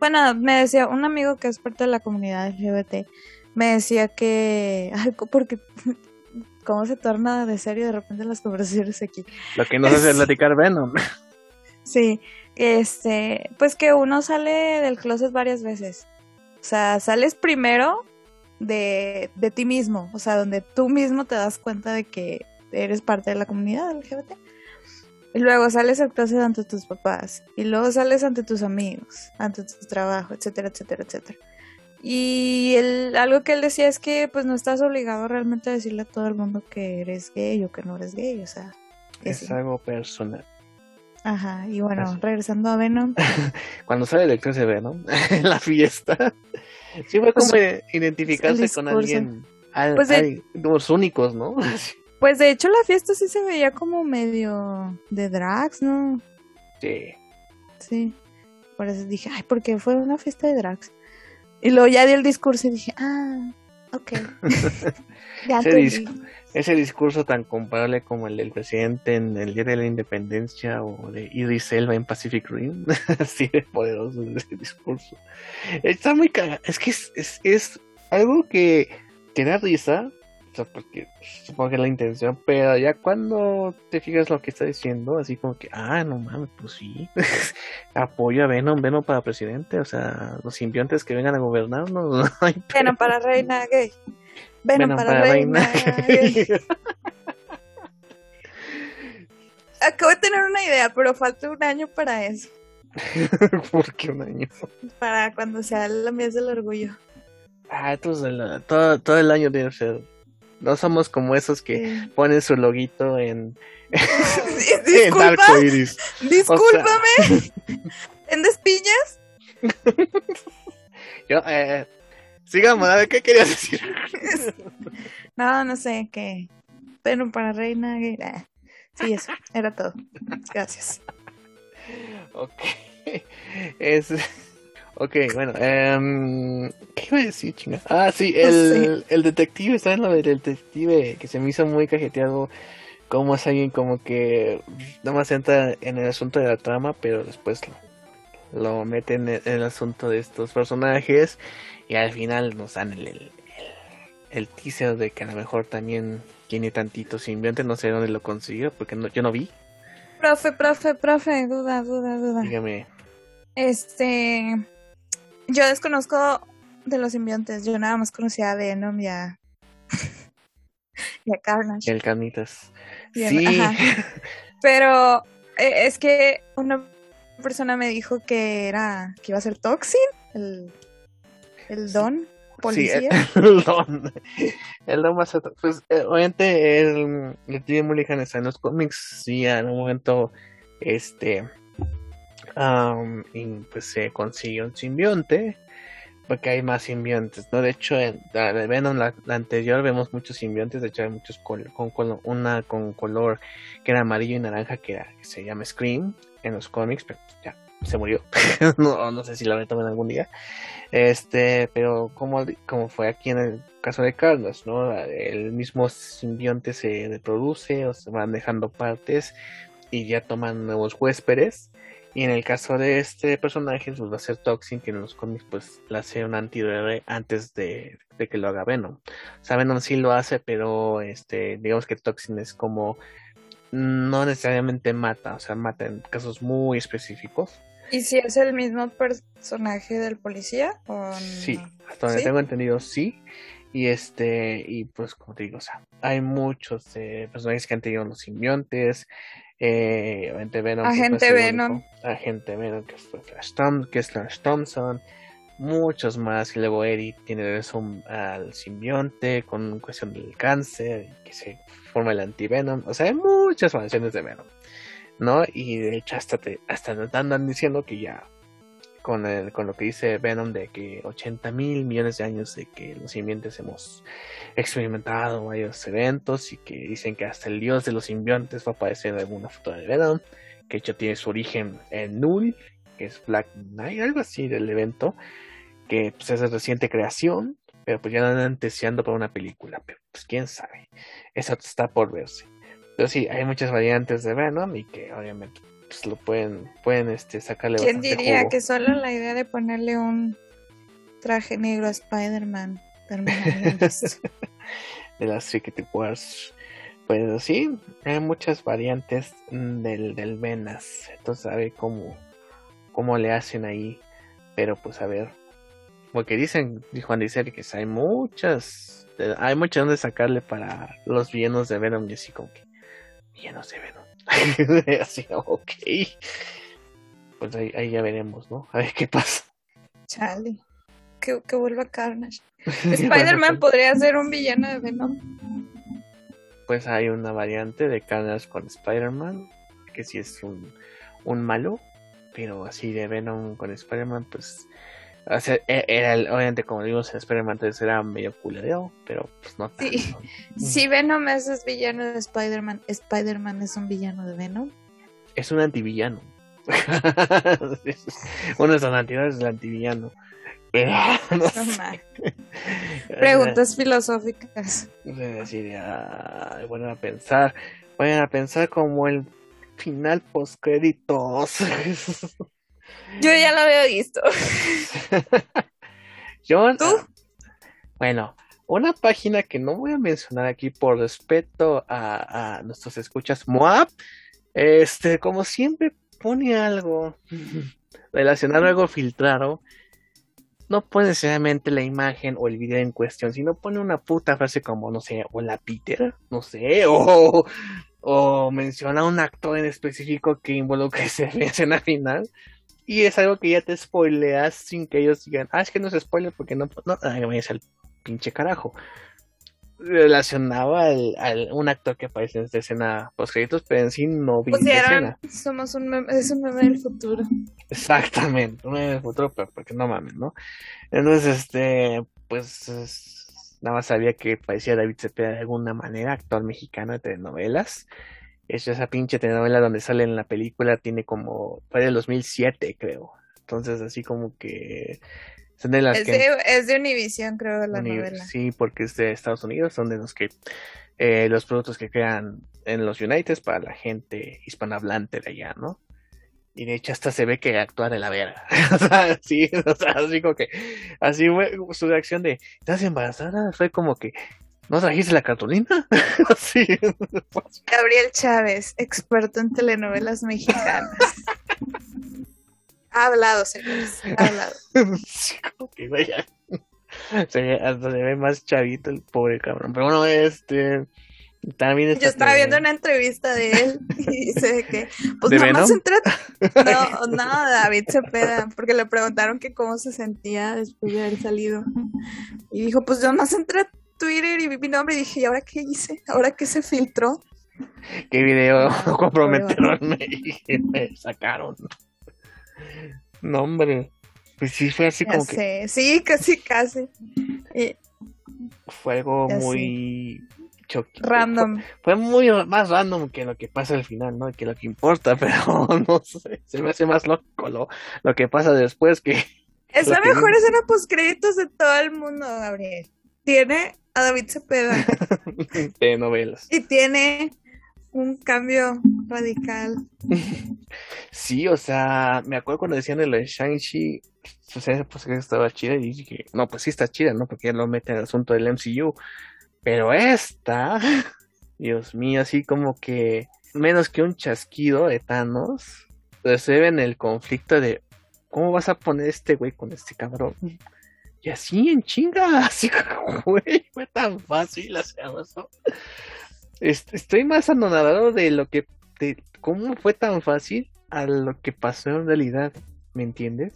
bueno, me decía un amigo que es parte de la comunidad LGBT, me decía que, <laughs> ay, porque, cómo se torna de serio de repente las conversaciones aquí. Lo que nos hace Es- platicar Venom. Sí, este, pues que uno sale del closet varias veces. O sea, sales primero de, de ti mismo, o sea, donde tú mismo te das cuenta de que eres parte de la comunidad LGBT. Y luego sales al closet ante tus papás, y luego sales ante tus amigos, ante tu trabajo, etcétera, etcétera, etcétera. Y él, algo que él decía es que pues no estás obligado realmente a decirle a todo el mundo que eres gay o que no eres gay, o sea. Es algo personal. Ajá, y bueno, Así. regresando a Venom, <laughs> cuando sale el se ve, ¿no? <laughs> en la fiesta. Sí fue como Pues, identificarse con alguien, al- Pues de- al- los únicos, ¿no? <laughs> Pues de hecho la fiesta sí se veía como medio de drags, ¿no? Sí. Sí. Por eso dije, ay, porque fue una fiesta de drags. Y luego ya di el discurso y dije, ah, ok. ya Ese, dis- ese discurso tan comparable como el del presidente en el Día de la Independencia o de Idris Elba en Pacific Rim. <laughs> Así de poderoso es ese discurso. Está muy cagado. Es que es, es, es algo que, que da risa. O sea, porque supongo que es la intención, pero ya cuando te fijas lo que está diciendo, así como que, ah, no mames, pues sí, <laughs> apoyo a Venom, Venom para presidente, o sea, los simbiontes que vengan a gobernarnos, <laughs> no hay Venom para reina gay. Venom, Venom para, reina. <laughs> Acabo de tener una idea, pero falta un año para eso. <laughs> ¿Por qué un año? Para cuando sea la mes del orgullo. Ah, entonces el- todo, todo el año debe ser. No somos como esos que Sí. ponen su loguito en, <laughs> en arco iris. discúlpame. ¿En despiñas? Yo, eh, sigamos, a ver, ¿qué querías decir? <laughs> No, no sé, qué. Venom para reina gay. Ah, Sí, eso, era todo. Gracias. Ok. Es. Ok, bueno. em, ¿Qué iba a decir, chinga? Ah, sí, el, el detective, ¿saben lo del detective? Que se me hizo muy cajeteado. Como es alguien como que nada más entra en el asunto de la trama, pero después lo, lo mete en el, asunto de estos personajes. Y al final nos dan el, el, el- el teaser de que a lo mejor también tiene tantito simbionte. No sé dónde lo consiguió, porque no, yo no vi. Profe, profe, profe, duda, duda, duda. Dígame. Este. Yo desconozco de los simbiontes. Yo nada más conocía a Venom y a. y a Carnage. El Carnitas. Sí. ajá. <laughs> Pero eh, es que una persona me dijo que era. que iba a ser Toxin, el. el Don, policía. Sí, <laughs> el don. El don más atrás. Pues, eh, obviamente, el, el T.J. Mulligan está en los cómics. Sí, en un momento, este. y pues se consiguió un simbionte. Porque hay más simbiontes, ¿no? De hecho, en la de Venom, la, la anterior, vemos muchos simbiontes. De hecho, hay muchos con una con color que era amarillo y naranja, que, era, que se llama Scream en los cómics, pero ya se murió. <laughs> no, no sé si la retomen algún día. Este, pero como, como fue aquí en el caso de Carlos, ¿no? El mismo simbionte se reproduce o se van dejando partes y ya toman nuevos huéspedes. Y en el caso de este personaje, pues va a ser Toxin, que en los cómics pues la hace un antihéroe antes de, de que lo haga Venom. O sea, Venom sí lo hace, pero este, digamos que Toxin es como no necesariamente mata, o sea, mata en casos muy específicos. ¿Y si es el mismo personaje del policía? O Sí, no? hasta donde ¿Sí? tengo entendido, sí. Y este, y pues como te digo, o sea, hay muchos eh, personajes que han tenido los simbiontes. Eh, Venom. no Agente Venom. Agente Venom, que fue Flash Tom, que es Flash Thompson. Muchos más. Y luego Eddie tiene regreso al simbionte con cuestión del cáncer, que se forma el anti-Venom. O sea, hay muchas variaciones de Venom. ¿No? Y de hecho, hasta, te, hasta andan diciendo que ya con, el, con lo que dice Venom de que 80 mil millones de años de que los simbiontes hemos experimentado varios eventos y que dicen que hasta el dios de los simbiontes va a aparecer en alguna foto de Venom, que de hecho tiene su origen en Null, que es Black Knight, algo así del evento, que pues es de reciente creación, pero pues ya andan deseando para una película, pero pues quién sabe, eso está por verse. Pero sí, hay muchas variantes de Venom y que obviamente pues lo pueden, pueden este, sacarle ¿Quién diría jugo. que solo la idea de ponerle un traje negro a Spider-Man <laughs> de las Secret Wars. Pues sí, hay muchas variantes del, del Venas. Entonces a ver cómo, cómo le hacen ahí. Pero pues a ver. Porque dicen, dijo Andy Serkis, hay muchas, hay mucho donde sacarle para los villanos de Venom. Y así como que, villanos de Venom. <laughs> así, ok. Pues ahí, ahí ya veremos, ¿no? A ver qué pasa. Chale. Que, que vuelva Carnage. <laughs> Spider-Man podría ser un villano de Venom. pues hay una variante de Carnage con Spider-Man, que sí es un, un malo, pero así de Venom con Spider-Man, pues o sea, e- era obviamente como digo, el Spider-Man antes era medio culereo, pero pues no tanto. <laughs> Sí. Si Venom es, es villano de Spider-Man, Spider-Man es un villano de Venom. Es un antivillano. <laughs> Uno es el antihéroe, es el antivillano. <laughs> No sé. Preguntas filosóficas. Decir, bueno a pensar, vayan a pensar como el final post créditos. <laughs> Yo ya lo había visto. <laughs> Yo, ¿Tú? bueno, una página que no voy a mencionar aquí por respeto a, a nuestros escuchas, Moab, este, como siempre pone algo <laughs> relacionado, algo filtrado. No pone necesariamente la imagen o el video en cuestión, sino pone una puta frase como, no sé, hola Peter, no sé, o, o menciona un actor en específico que involucra <laughs> esa escena final. Y es algo que ya te spoileas sin que ellos digan, ah, es que no es spoiler porque no, no, ay, vayas al pinche carajo. Relacionaba al, al- un actor que aparece en esta escena post créditos, pero en sí no vi la escena. somos un meme, es un meme del futuro. Exactamente, no en el futuro, pero porque no mames, ¿no? Entonces, este, pues, es- nada más sabía que parecía David Cepeda de alguna manera, actor mexicano de telenovelas. Es esa pinche telenovela donde sale en la película, tiene como, fue del 2007, creo. Entonces, así como que son de las Es que... de, es de Univision, creo, la Uni- novela. Sí, porque es de Estados Unidos, son de los que eh, los productos que crean en los United para la gente hispanohablante de allá, ¿no? Y de hecho hasta se ve que actúa de la verga. <laughs> o sea, sí, o sea, así como que, así fue su reacción de, ¿estás embarazada? Fue como que, ¿no trajiste la cartulina? <laughs> sí, Gabriel Chávez, experto en telenovelas mexicanas. ha hablado, señores, ha hablado. <laughs> sí, como que vaya. Se ve, hasta se ve más chavito el pobre cabrón. Pero bueno, este, también Yo esta estaba viendo una entrevista de él <laughs> y dice que, pues ¿De nomás Venom? entré. <laughs> No, no, David Cepeda, porque le preguntaron que cómo se sentía después de haber salido. Y dijo, pues yo nomás entré a Twitter y vi mi nombre y dije, ¿y ahora qué hice? ¿Ahora qué se filtró? qué video <laughs> comprometieron y me sacaron. No, hombre. Pues sí, fue así Ya como que sí, casi, casi. Y fue algo Ya sé. Choque. random. Fue, fue muy más random que lo que pasa al final, ¿no? Que lo que importa, <laughs> pero no sé. Se me hace más loco lo, lo que pasa después que. Es Lo la que mejor digo. escena post créditos de todo el mundo, Gabriel. Tiene a David Cepeda <laughs> de novelas. y tiene un cambio radical. Sí, o sea, me acuerdo cuando decían de lo de Shang-Chi, o sea, pues que estaba chida y dije, no, pues sí está chida, ¿no? Porque ya lo mete en el asunto del MCU. Pero esta, <laughs> Dios mío, así como que menos que un chasquido de Thanos, pero se ve en el conflicto de cómo vas a poner este güey con este cabrón. Y así en chinga, así, <laughs> güey, fue tan fácil eso. Est- Estoy más anonadado de lo que, de cómo fue tan fácil a lo que pasó en realidad, ¿me entiendes?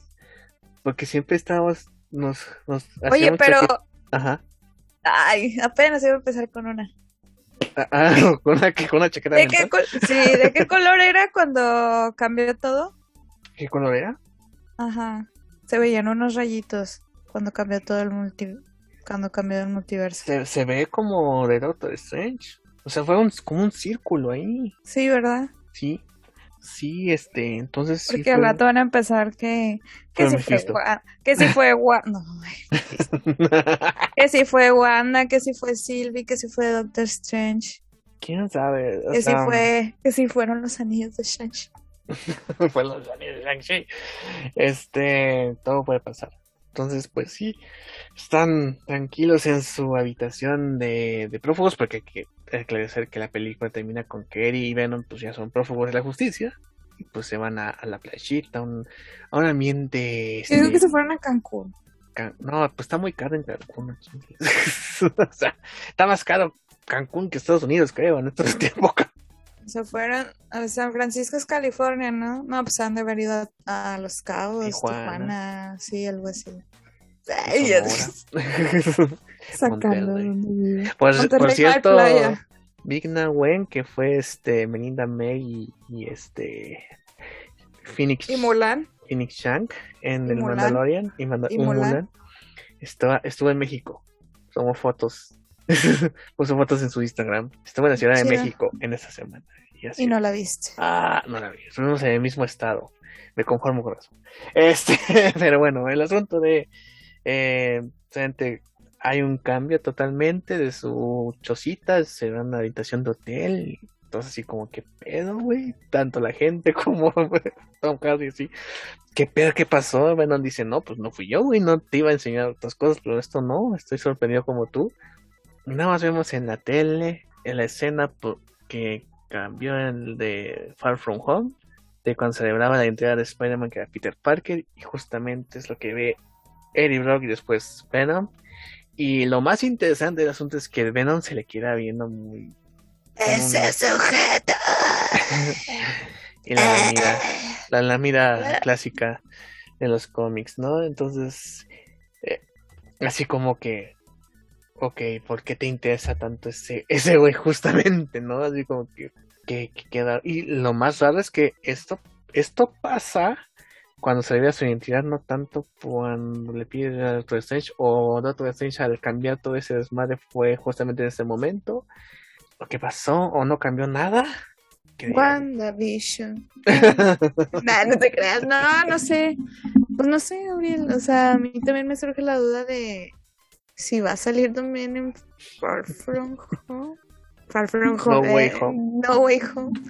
Porque siempre estábamos, nos, nos Oye, pero, Ajá. Ay, apenas iba a empezar con una. Ah, ah, <laughs> con una, con una chaqueta ¿De qué, mental. col- sí, ¿de qué color era cuando cambió todo? ¿Qué color era? Ajá. Se veían unos rayitos cuando cambió todo el multi cuando cambió el multiverso. Se, se ve como de Doctor Strange. O sea, fue un, como un círculo ahí. Sí, ¿verdad? Sí. Sí, este, entonces sí Porque al fue- rato van a empezar que que si fue que si fue Wa- <laughs> no, <laughs> que si fue Wanda, que si fue Sylvie, que si fue Doctor Strange, ¿Quién sabe? O que si fue que si fueron los anillos de Shang-Chi. <laughs> fue los años de Shang-Chi. Este, todo puede pasar. Entonces, pues sí, están tranquilos en su habitación de, de prófugos, porque hay que aclarar que la película termina con que Eddie y Venom, pues ya son prófugos de la justicia, y pues se van a, a la playita, a un, a un ambiente. Yo este, que se fueron a Cancún. Can- No, pues está muy caro en Cancún. <laughs> o sea, está más caro Cancún que Estados Unidos, creo, en estos <laughs> tiempos. Se fueron a San Francisco, es California, ¿no? No, pues han de haber ido a, a Los Cabos, Tijuana. Tijuana, sí, algo así. Ay. <laughs> sacando Monterrey. Pues, por cierto. Vigna Wen, que fue este Melinda May y, y este Phoenix, Y Mulan. Phoenix Shank en Y el Mulan. Mandalorian y, Manda- Y Mulan. Mulan, estaba, estuvo en México. Tomó fotos. <laughs> Puso fotos en su Instagram. Estuvo en la Ciudad de. México en esta semana. Y así. Y no la viste. Ah, no la vi. Estuvimos en el mismo estado. me conformo con eso. <laughs> Este, <laughs> pero bueno, el asunto de eh, gente, hay un cambio totalmente de su chocita, se va a una habitación de hotel, entonces así como que pedo, güey, tanto la gente <laughs> como Tom Hardy así, qué pedo, qué pasó, Venom dice, no, pues no fui yo, güey, no te iba a enseñar otras cosas, pero esto no, estoy sorprendido como tú. Nada más vemos en la tele, en la escena que cambió el de Far From Home, de cuando celebraba la entrega de Spider-Man que era Peter Parker, y justamente es lo que ve Eddie Brock y después Venom. Y lo más interesante del asunto es que Venom se le queda viendo muy... Ese sujeto. <laughs> y la mira, la, la mira clásica de los cómics, ¿no? Entonces, eh, así como que, ok, ¿por qué te interesa tanto ese, ese güey justamente, ¿no? Así como que, que, que queda. Y lo más raro es que esto, esto pasa cuando se revela su identidad, no tanto cuando le pide a Doctor Strange, o Doctor Strange al cambiar todo ese desmadre fue justamente en ese momento. ¿O qué pasó? ¿O no cambió nada? Que. WandaVision. <laughs> Nah, no te creas. No, no sé. Pues no sé, Gabriel. O sea, a mí también me surge la duda de si va a salir también en Far From Home. Far From No Home. Way eh, Home. No Way Home.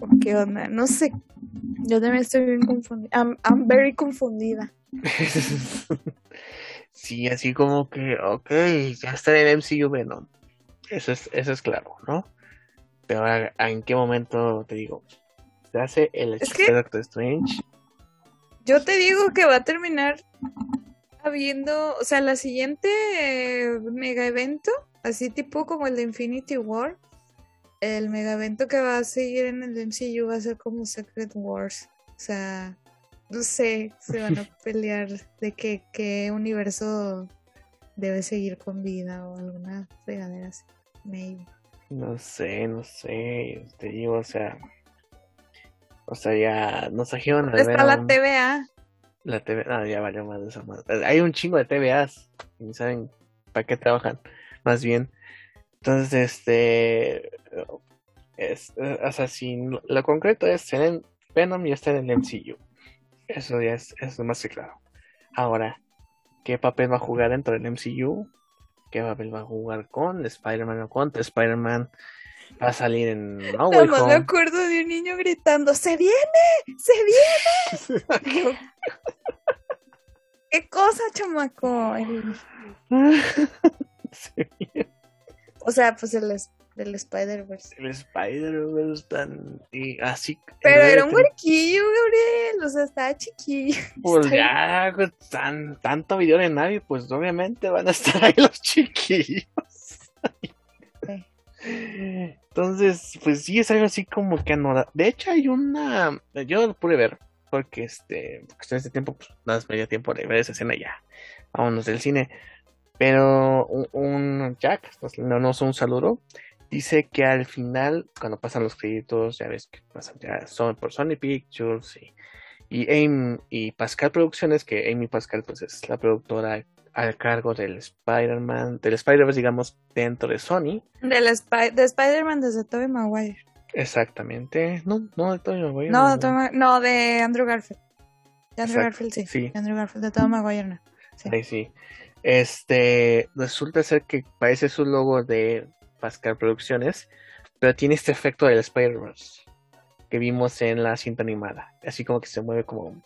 ¿O ¿Qué onda? No sé. Yo también estoy bien confundida. I'm, I'm very confundida. <laughs> sí, así como que, ok, ya está en el MCU Venom. Eso es, eso es claro, ¿no? Pero ¿a- a- ¿en qué momento te digo? Se hace el hechizo de Doctor Strange. Yo te digo que va a terminar habiendo, o sea, la siguiente eh, mega evento, así tipo como el de Infinity War, el mega evento que va a seguir en el MCU va a ser como Secret Wars. O sea, no sé, se van a <laughs> pelear de qué, qué universo debe seguir con vida o alguna fregadera así. Maybe. No sé, no sé, te digo, o sea. O sea, ya nos trajeron al Está la. TVA. La TV, no, ya valió más de esa madre. Hay un chingo de TVAs, ni saben para qué trabajan, más bien. Entonces, este, es, eh, o sea, si lo concreto es en el Venom y está en el MCU. Eso ya es, es más que claro. Ahora, ¿qué papel va a jugar dentro del MCU? ¿Qué papel va a jugar con Spider-Man o contra Spider-Man? Va a salir en No Way me acuerdo de un niño gritando, ¡se viene! ¡se viene! <laughs> ¿Qué cosa, chamaco? El- <laughs> <laughs> O sea, pues el, del Spider-Verse. El Spider-Man tan y así. Pero era un huerquillo, Gabriel. O sea, estaba chiquillo. <laughs> Pues ya, pues, tan, tanto video de nadie, pues obviamente van a estar ahí los chiquillos. Sí. Entonces, pues sí es algo así como que anoda. De hecho, hay una. Yo lo pude ver, porque este. Porque en este tiempo, pues nada más me dio tiempo de ver esa escena ya. Vámonos del cine. Pero un, un Jack, nos, nos un saludo. Dice que al final, cuando pasan los créditos, ya ves que pasan ya son por Sony Pictures y, y Aim y Pascal Producciones, que Amy Pascal pues es la productora al cargo del Spider-Man, del Spider-Verse, digamos, dentro de Sony. Del Spi- de Spider-Man desde Tobey Maguire. Exactamente. No, no, de Tobey Maguire, No, no. de no, de Andrew Garfield. De Andrew Exacto, Garfield, sí. sí. De Andrew Garfield, de Tobey Maguire, no. Sí. Ahí sí. Este, resulta ser que parece su logo de Pascal Producciones, pero tiene este efecto del Spider-Verse que vimos en la cinta animada. Así como que se mueve como.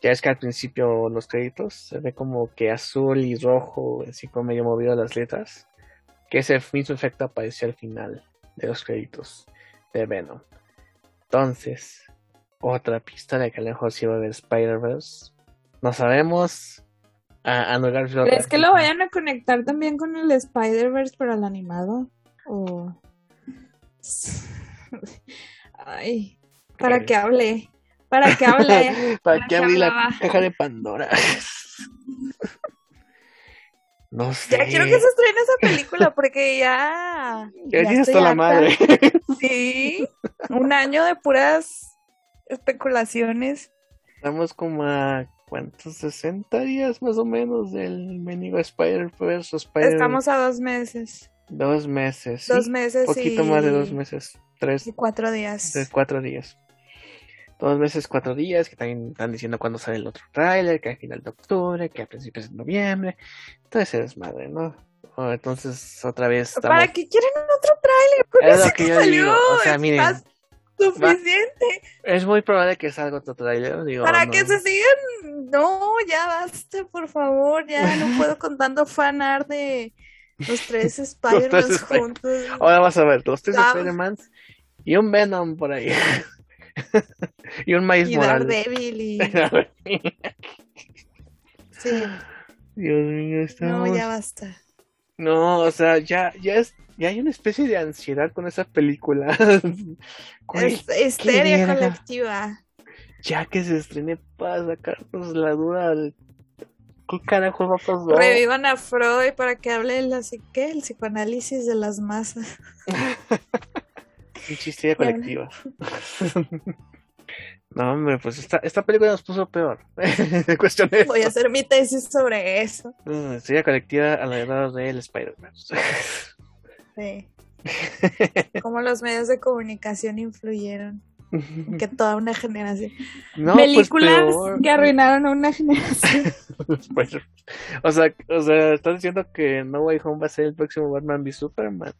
Ya es que al principio los créditos se ve como que azul y rojo, así como medio movido las letras. Que ese mismo efecto apareció al final de los créditos de Venom. Entonces, otra pista de que a lo mejor sí va a haber Spider-Verse. No sabemos. A, ¿Crees que lo vayan a conectar también con el Spider-Verse para el animado? O... <laughs> Ay, para que hable. Para que hable. <laughs> ¿Para que abrí la caja de Pandora? <laughs> no sé. Ya quiero que se estrene esa película porque ya. Ya ya hasta la madre. Sí. Un año de puras especulaciones. Estamos como a ¿cuántos? 60 días más o menos del mendigo Spider-Verse o Spider Estamos a dos meses. dos meses. Dos sí, meses poquito y... más de dos meses. Tres, y cuatro días. de cuatro días. dos meses, cuatro días, que también están diciendo cuándo sale el otro tráiler, que al final de octubre, que a principios de noviembre, todo ese desmadre, ¿no? Oh, entonces, otra vez estamos... ¿Para qué quieren otro tráiler? Con Es lo ese que que yo salió. digo, o sea, es miren, más suficiente. Es muy probable que salga otro tráiler, digo, Para no. que se sigan. No, ya basta, por favor. Ya no <laughs> puedo con tanto fanart de los tres <laughs> Spider-Man Spider- juntos. Ahora vas a ver, los tres. Spider-Mans y un Venom por ahí. <laughs> y un Miles Y Morales. Daredevil y. Sí, Dios mío, estamos... no, ya basta. No, o sea, ya, ya es, ya hay una especie de ansiedad con esa película. <laughs> Güey, Es histeria verga. colectiva. ya que se estrene para sacarnos la duda. del- ¿Qué carajo va a pasar? Revivan a Freud para que hable el, así que el psicoanálisis de las masas. <laughs> Histeria colectiva. <laughs> no, hombre, pues esta, esta película nos puso peor. Cuestión Voy a hacer mi tesis sobre eso. Mm, Histeria colectiva alrededor del Spider-Man. Sí. <laughs> Cómo los medios de comunicación influyeron en <laughs> que toda una generación. no, pues Películas que arruinaron a una generación. Spider- <laughs> o sea, o sea, estás diciendo que No Way Home va a ser el próximo Batman v Superman.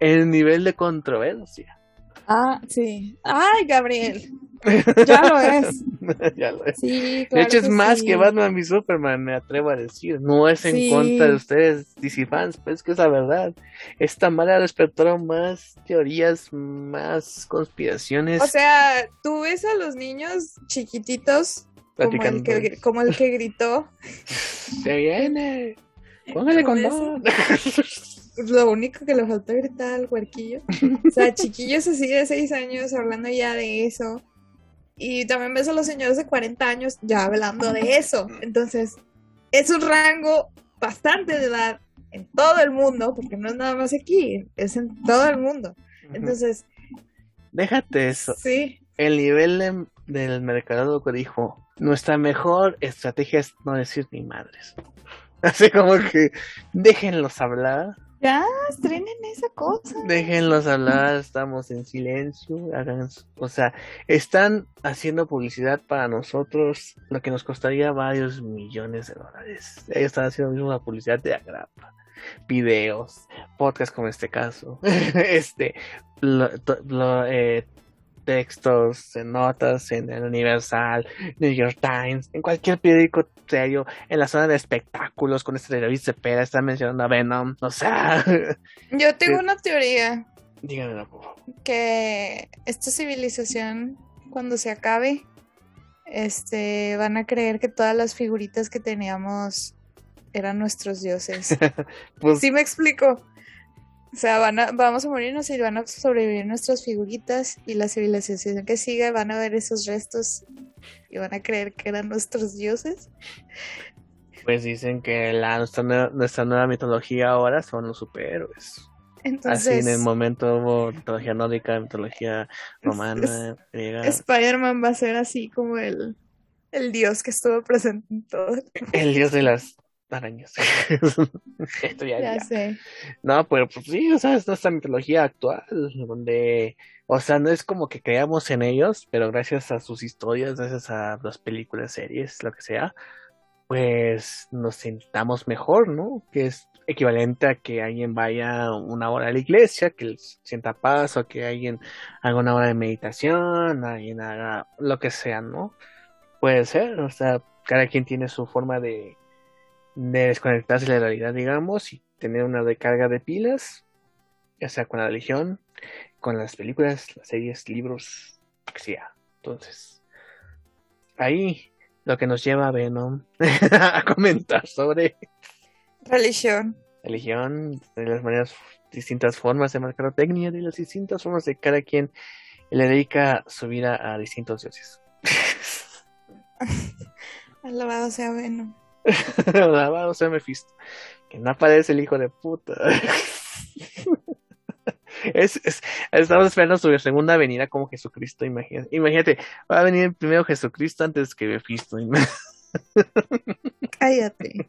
El nivel de controversia. Ah, sí. Ay, Gabriel. <laughs> Ya lo es. <laughs> ya lo es. Sí, De hecho, es que más sí. que Batman v Superman, me atrevo a decir. No es en Sí. contra de ustedes, DC fans, pero es que es la verdad. Esta madre despertaron más teorías, más conspiraciones. O sea, tú ves a los niños chiquititos como el, que, como el que gritó. <laughs> Se viene. Póngale condón. Lo único que le faltó gritar al huerquillo. O sea, chiquillos así de 6 años hablando ya de eso. Y también ves a los señores de 40 años ya hablando de eso. Entonces, es un rango bastante de edad en todo el mundo, porque no es nada más aquí, es en todo el mundo. Entonces, Déjate eso. sí, El nivel de- del mercado que dijo: Nuestra mejor estrategia es no decir ni madres. <laughs> Así como que déjenlos hablar. Ya estrenen esa cosa. Déjenlos hablar, estamos en silencio, hagan, o sea, están haciendo publicidad para nosotros, lo que nos costaría varios millones de dólares. Ellos están haciendo mismo la publicidad de agrapa, videos, podcast como este caso, <laughs> este, lo- to- lo, eh, textos, en notas en el Universal, New York Times, en cualquier periódico serio, en la zona de espectáculos con este David Cepeda, están mencionando a Venom, o sea, <laughs> Yo tengo una teoría díganmelo por favor. que esta civilización, cuando se acabe, este, van a creer que todas las figuritas que teníamos eran nuestros dioses. <laughs> Pues ¿Sí me explico? O sea, van a, vamos a morirnos y van a sobrevivir nuestras figuritas y la civilización que sigue van a ver esos restos y van a creer que eran nuestros dioses. Pues dicen que la, nuestra, nueva, nuestra nueva mitología ahora son los superhéroes. Así Entonces, en el momento hubo mitología nórdica, mitología romana, griega. Spider-Man va a ser así como el, el dios que estuvo presente en todo. El dios de las arañas. <laughs> Esto ya, Ya ya. sé. No, pero pues sí, o sea, es nuestra mitología actual, donde, o sea, no es como que creamos en ellos, pero gracias a sus historias, gracias a las películas, series, lo que sea, pues nos sentamos mejor, ¿no? Que es equivalente a que alguien vaya una hora a la iglesia, que sienta paz, o que alguien haga una hora de meditación, alguien haga lo que sea, ¿no? Puede ser, o sea, cada quien tiene su forma de, de desconectarse de la realidad, digamos, y tener una recarga de pilas, ya sea con la religión, con las películas, las series, libros, lo que sea. Entonces, ahí lo que nos lleva a Venom <laughs> a comentar sobre Religión. religión, de las maneras, distintas formas de mercadotecnia, de las distintas formas de cada quien le dedica su vida a distintos dioses. <laughs> <laughs> Alabado sea Venom. <laughs> Alabado sea Mephisto. Que no aparece el hijo de puta. <laughs> Es, es- estamos esperando su segunda venida como Jesucristo, imagínate. Imagínate, va a venir primero Jesucristo antes que Mephisto. Cállate.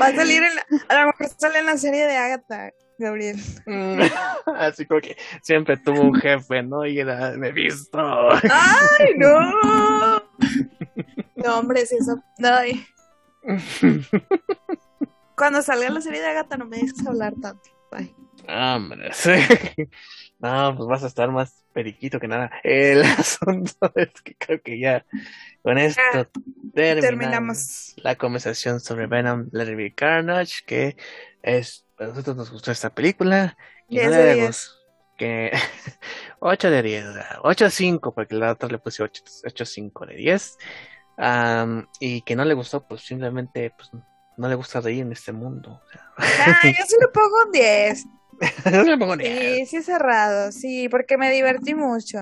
Va a salir en la, a lo mejor sale en la serie de Agatha. Gabriel. Mm, <laughs> Así como que siempre tuvo un jefe, ¿no? Y era Mephisto. ¡Ay, no! No, hombre, si eso. Ay. <laughs> Cuando salga la serie de Agatha, no me dejes hablar tanto. Ay. Hombre, sí. <laughs> No, pues vas a estar más periquito que nada. El <laughs> asunto es que creo que ya con esto Ah, terminamos Terminamos. la conversación sobre Venom, It Be Carnage, que es, a nosotros nos gustó esta película. 10 no de le 10. gustó- que 8 de 10, 8 5, porque la otra le puse 8, 8 5 de 10. Am, y que no le gustó, pues simplemente pues, no le gusta reír en este mundo. Ah, yo sí le pongo un 10. no <laughs> le pongo ni- Sí, sí, cerrado. Sí, porque me divertí mucho.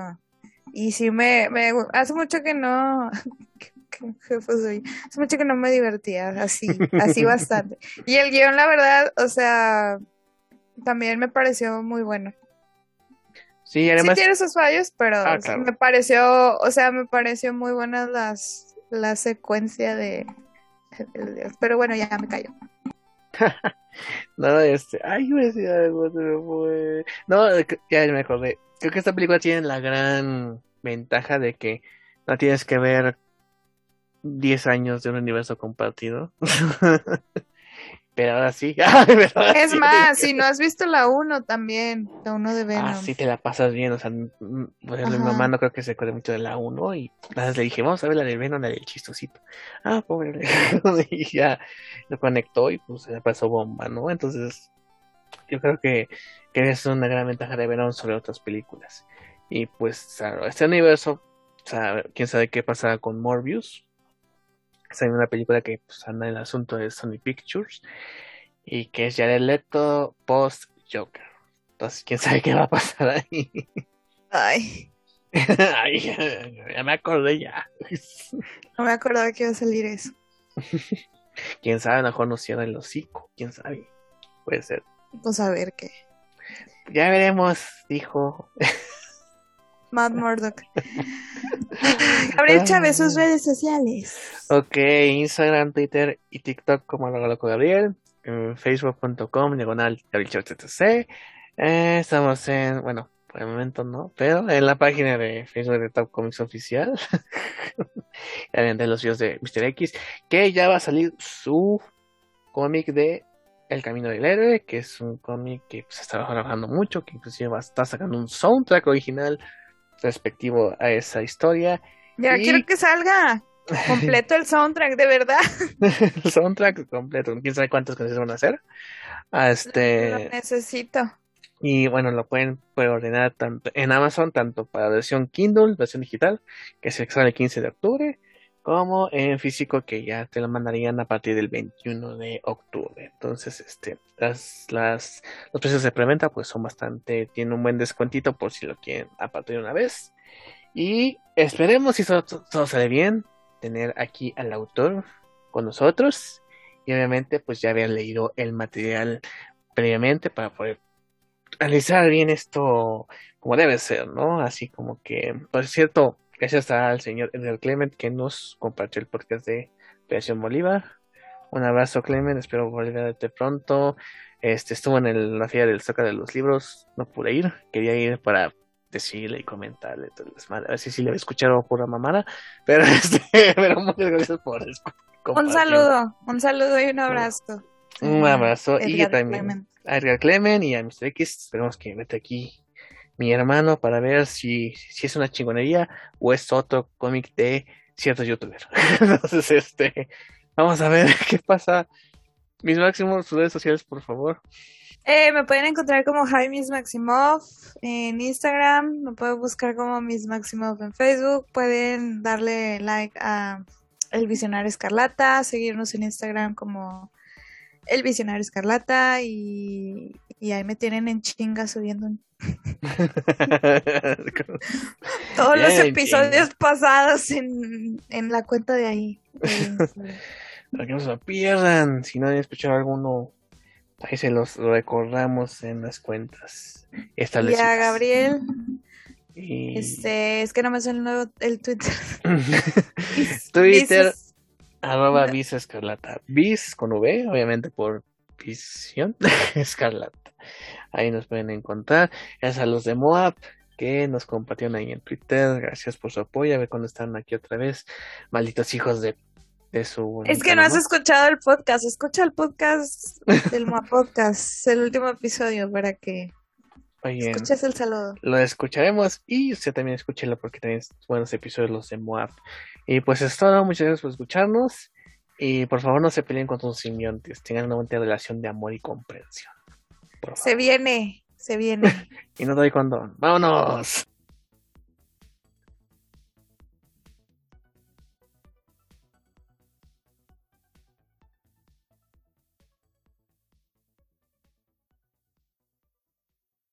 Y sí, me, me hace mucho que no. ¿Qué, qué jefe soy? Hace mucho que no me divertía así, así <laughs> bastante. Y el guion, la verdad, o sea, también me pareció muy bueno. Sí, Sí además, tiene sus fallos, pero Ah, sí claro. me pareció, o sea, me pareció muy buena las, la secuencia de, Pero bueno, ya me callo. <laughs> no, este, ay, iba a decir algo, se me fue. No, ya me acordé. Creo que esta película tiene la gran ventaja de que no tienes que ver 10 años de un universo compartido. <laughs> Pero ahora sí. <laughs> ¿verdad? Es Sí, más, si no has visto la 1 también, la 1 de Venom. Ah, sí, te la pasas bien, o sea, mi mamá no creo que se acuerde mucho de la 1 y nada le dije, vamos a ver la del Venom, la del chistosito. Ah, pobre, <laughs> y ya lo conectó y pues se la pasó bomba, ¿no? Entonces, yo creo que, que es una gran ventaja de Venom sobre otras películas. Y pues, claro, este universo, o sea, quién sabe qué pasará con Morbius. Es una película que pues, anda en el asunto de Sony Pictures y que es Jared Leto post Joker. Entonces, quién sabe qué va a pasar ahí. Ay, <laughs> Ay, ya, ya me acordé ya. no me acordaba que iba a salir eso. <laughs> Quién sabe, a lo mejor nos cierra el hocico. Quién sabe. Puede ser. Pues a ver qué. Ya veremos, dijo. Matt Murdock. <laughs> Gabriel Chávez, sus redes sociales. Ok, Instagram, Twitter y TikTok como lo loco Gabriel. en Facebook.com, diagonal Gabriel TTC. Eh, estamos en, bueno, por el momento no, pero en la página de Facebook de Top Comics Oficial. <laughs> De los videos de Mr. X, que ya va a salir su cómic de El Camino del Héroe, que es un cómic que se está trabajando mucho, que inclusive va a estar sacando un soundtrack original respectivo a esa historia. Ya Y- quiero que salga <laughs> completo el soundtrack, de verdad. <laughs> el soundtrack completo, quién sabe cuántas canciones van a hacer. Ah, Lo Este, necesito. y bueno, lo pueden ordenar tanto en Amazon, tanto para versión Kindle, versión digital, que se sale el 15 de octubre, como en físico, que ya te lo mandarían a partir del 21 de octubre. Entonces, este, las, las, los precios de preventa, pues son bastante, tienen un buen descuentito por si lo quieren a partir de una vez. Y esperemos, si todo, todo sale bien, tener aquí al autor con nosotros. Y obviamente, pues ya habían leído el material previamente para poder analizar bien esto como debe ser, ¿no? Así como que, por cierto, gracias al señor Edgar Clement que nos compartió el podcast de Operación Bolívar. Un abrazo, Clement, espero volver a verte pronto. Este estuvo en el- la feria del Zócalo de los Libros, no pude ir, quería ir para decirle y comentarle desmadre. A ver si sí le había escuchado pura mamada, pero <laughs> este, pero muchas gracias por escu- Un saludo, un saludo y un abrazo. Un abrazo y también Clement. a Edgar Clement y a Mr. X. Esperemos que mete aquí mi hermano para ver si, si es una chingonería o es otro cómic de cierto youtuber. <laughs> Entonces, este, vamos a ver <laughs> qué pasa. Mis máximos, sus redes sociales, por favor. Eh, me pueden encontrar como Jaimis Maximov en Instagram, me pueden buscar como Miss Maximov en Facebook, pueden darle like a El Visionario Escarlata, seguirnos en Instagram como El Visionario Escarlata y, y ahí me tienen en chinga subiendo <laughs> todos los episodios pasados en, en la cuenta de ahí. <laughs> Para que no se lo pierdan. Si no han escuchado alguno, ahí se los recordamos en las cuentas establecidas. a Gabriel, Y- este, es que no me sale el nuevo el Twitter. <laughs> Twitter, arroba Vis Escarlata. Vis con V, obviamente por visión escarlata. Ahí nos pueden encontrar. Gracias a los de Moab que nos compartieron ahí en Twitter. Gracias por su apoyo. A ver cuándo están aquí otra vez. Malditos hijos de, de su. Es que no has escuchado el podcast. Escucha el podcast <laughs> del Moa Podcast, el último episodio, para que Oye, escuches el saludo. lo escucharemos y usted también escúchelo porque también es buenos episodios los de Moab. Y pues es todo, muchas gracias por escucharnos y por favor no se peleen con sus simbiontes, tengan una buena relación de amor y comprensión. Por favor. Se viene, se viene. <laughs> Y no doy condón. ¡Vámonos!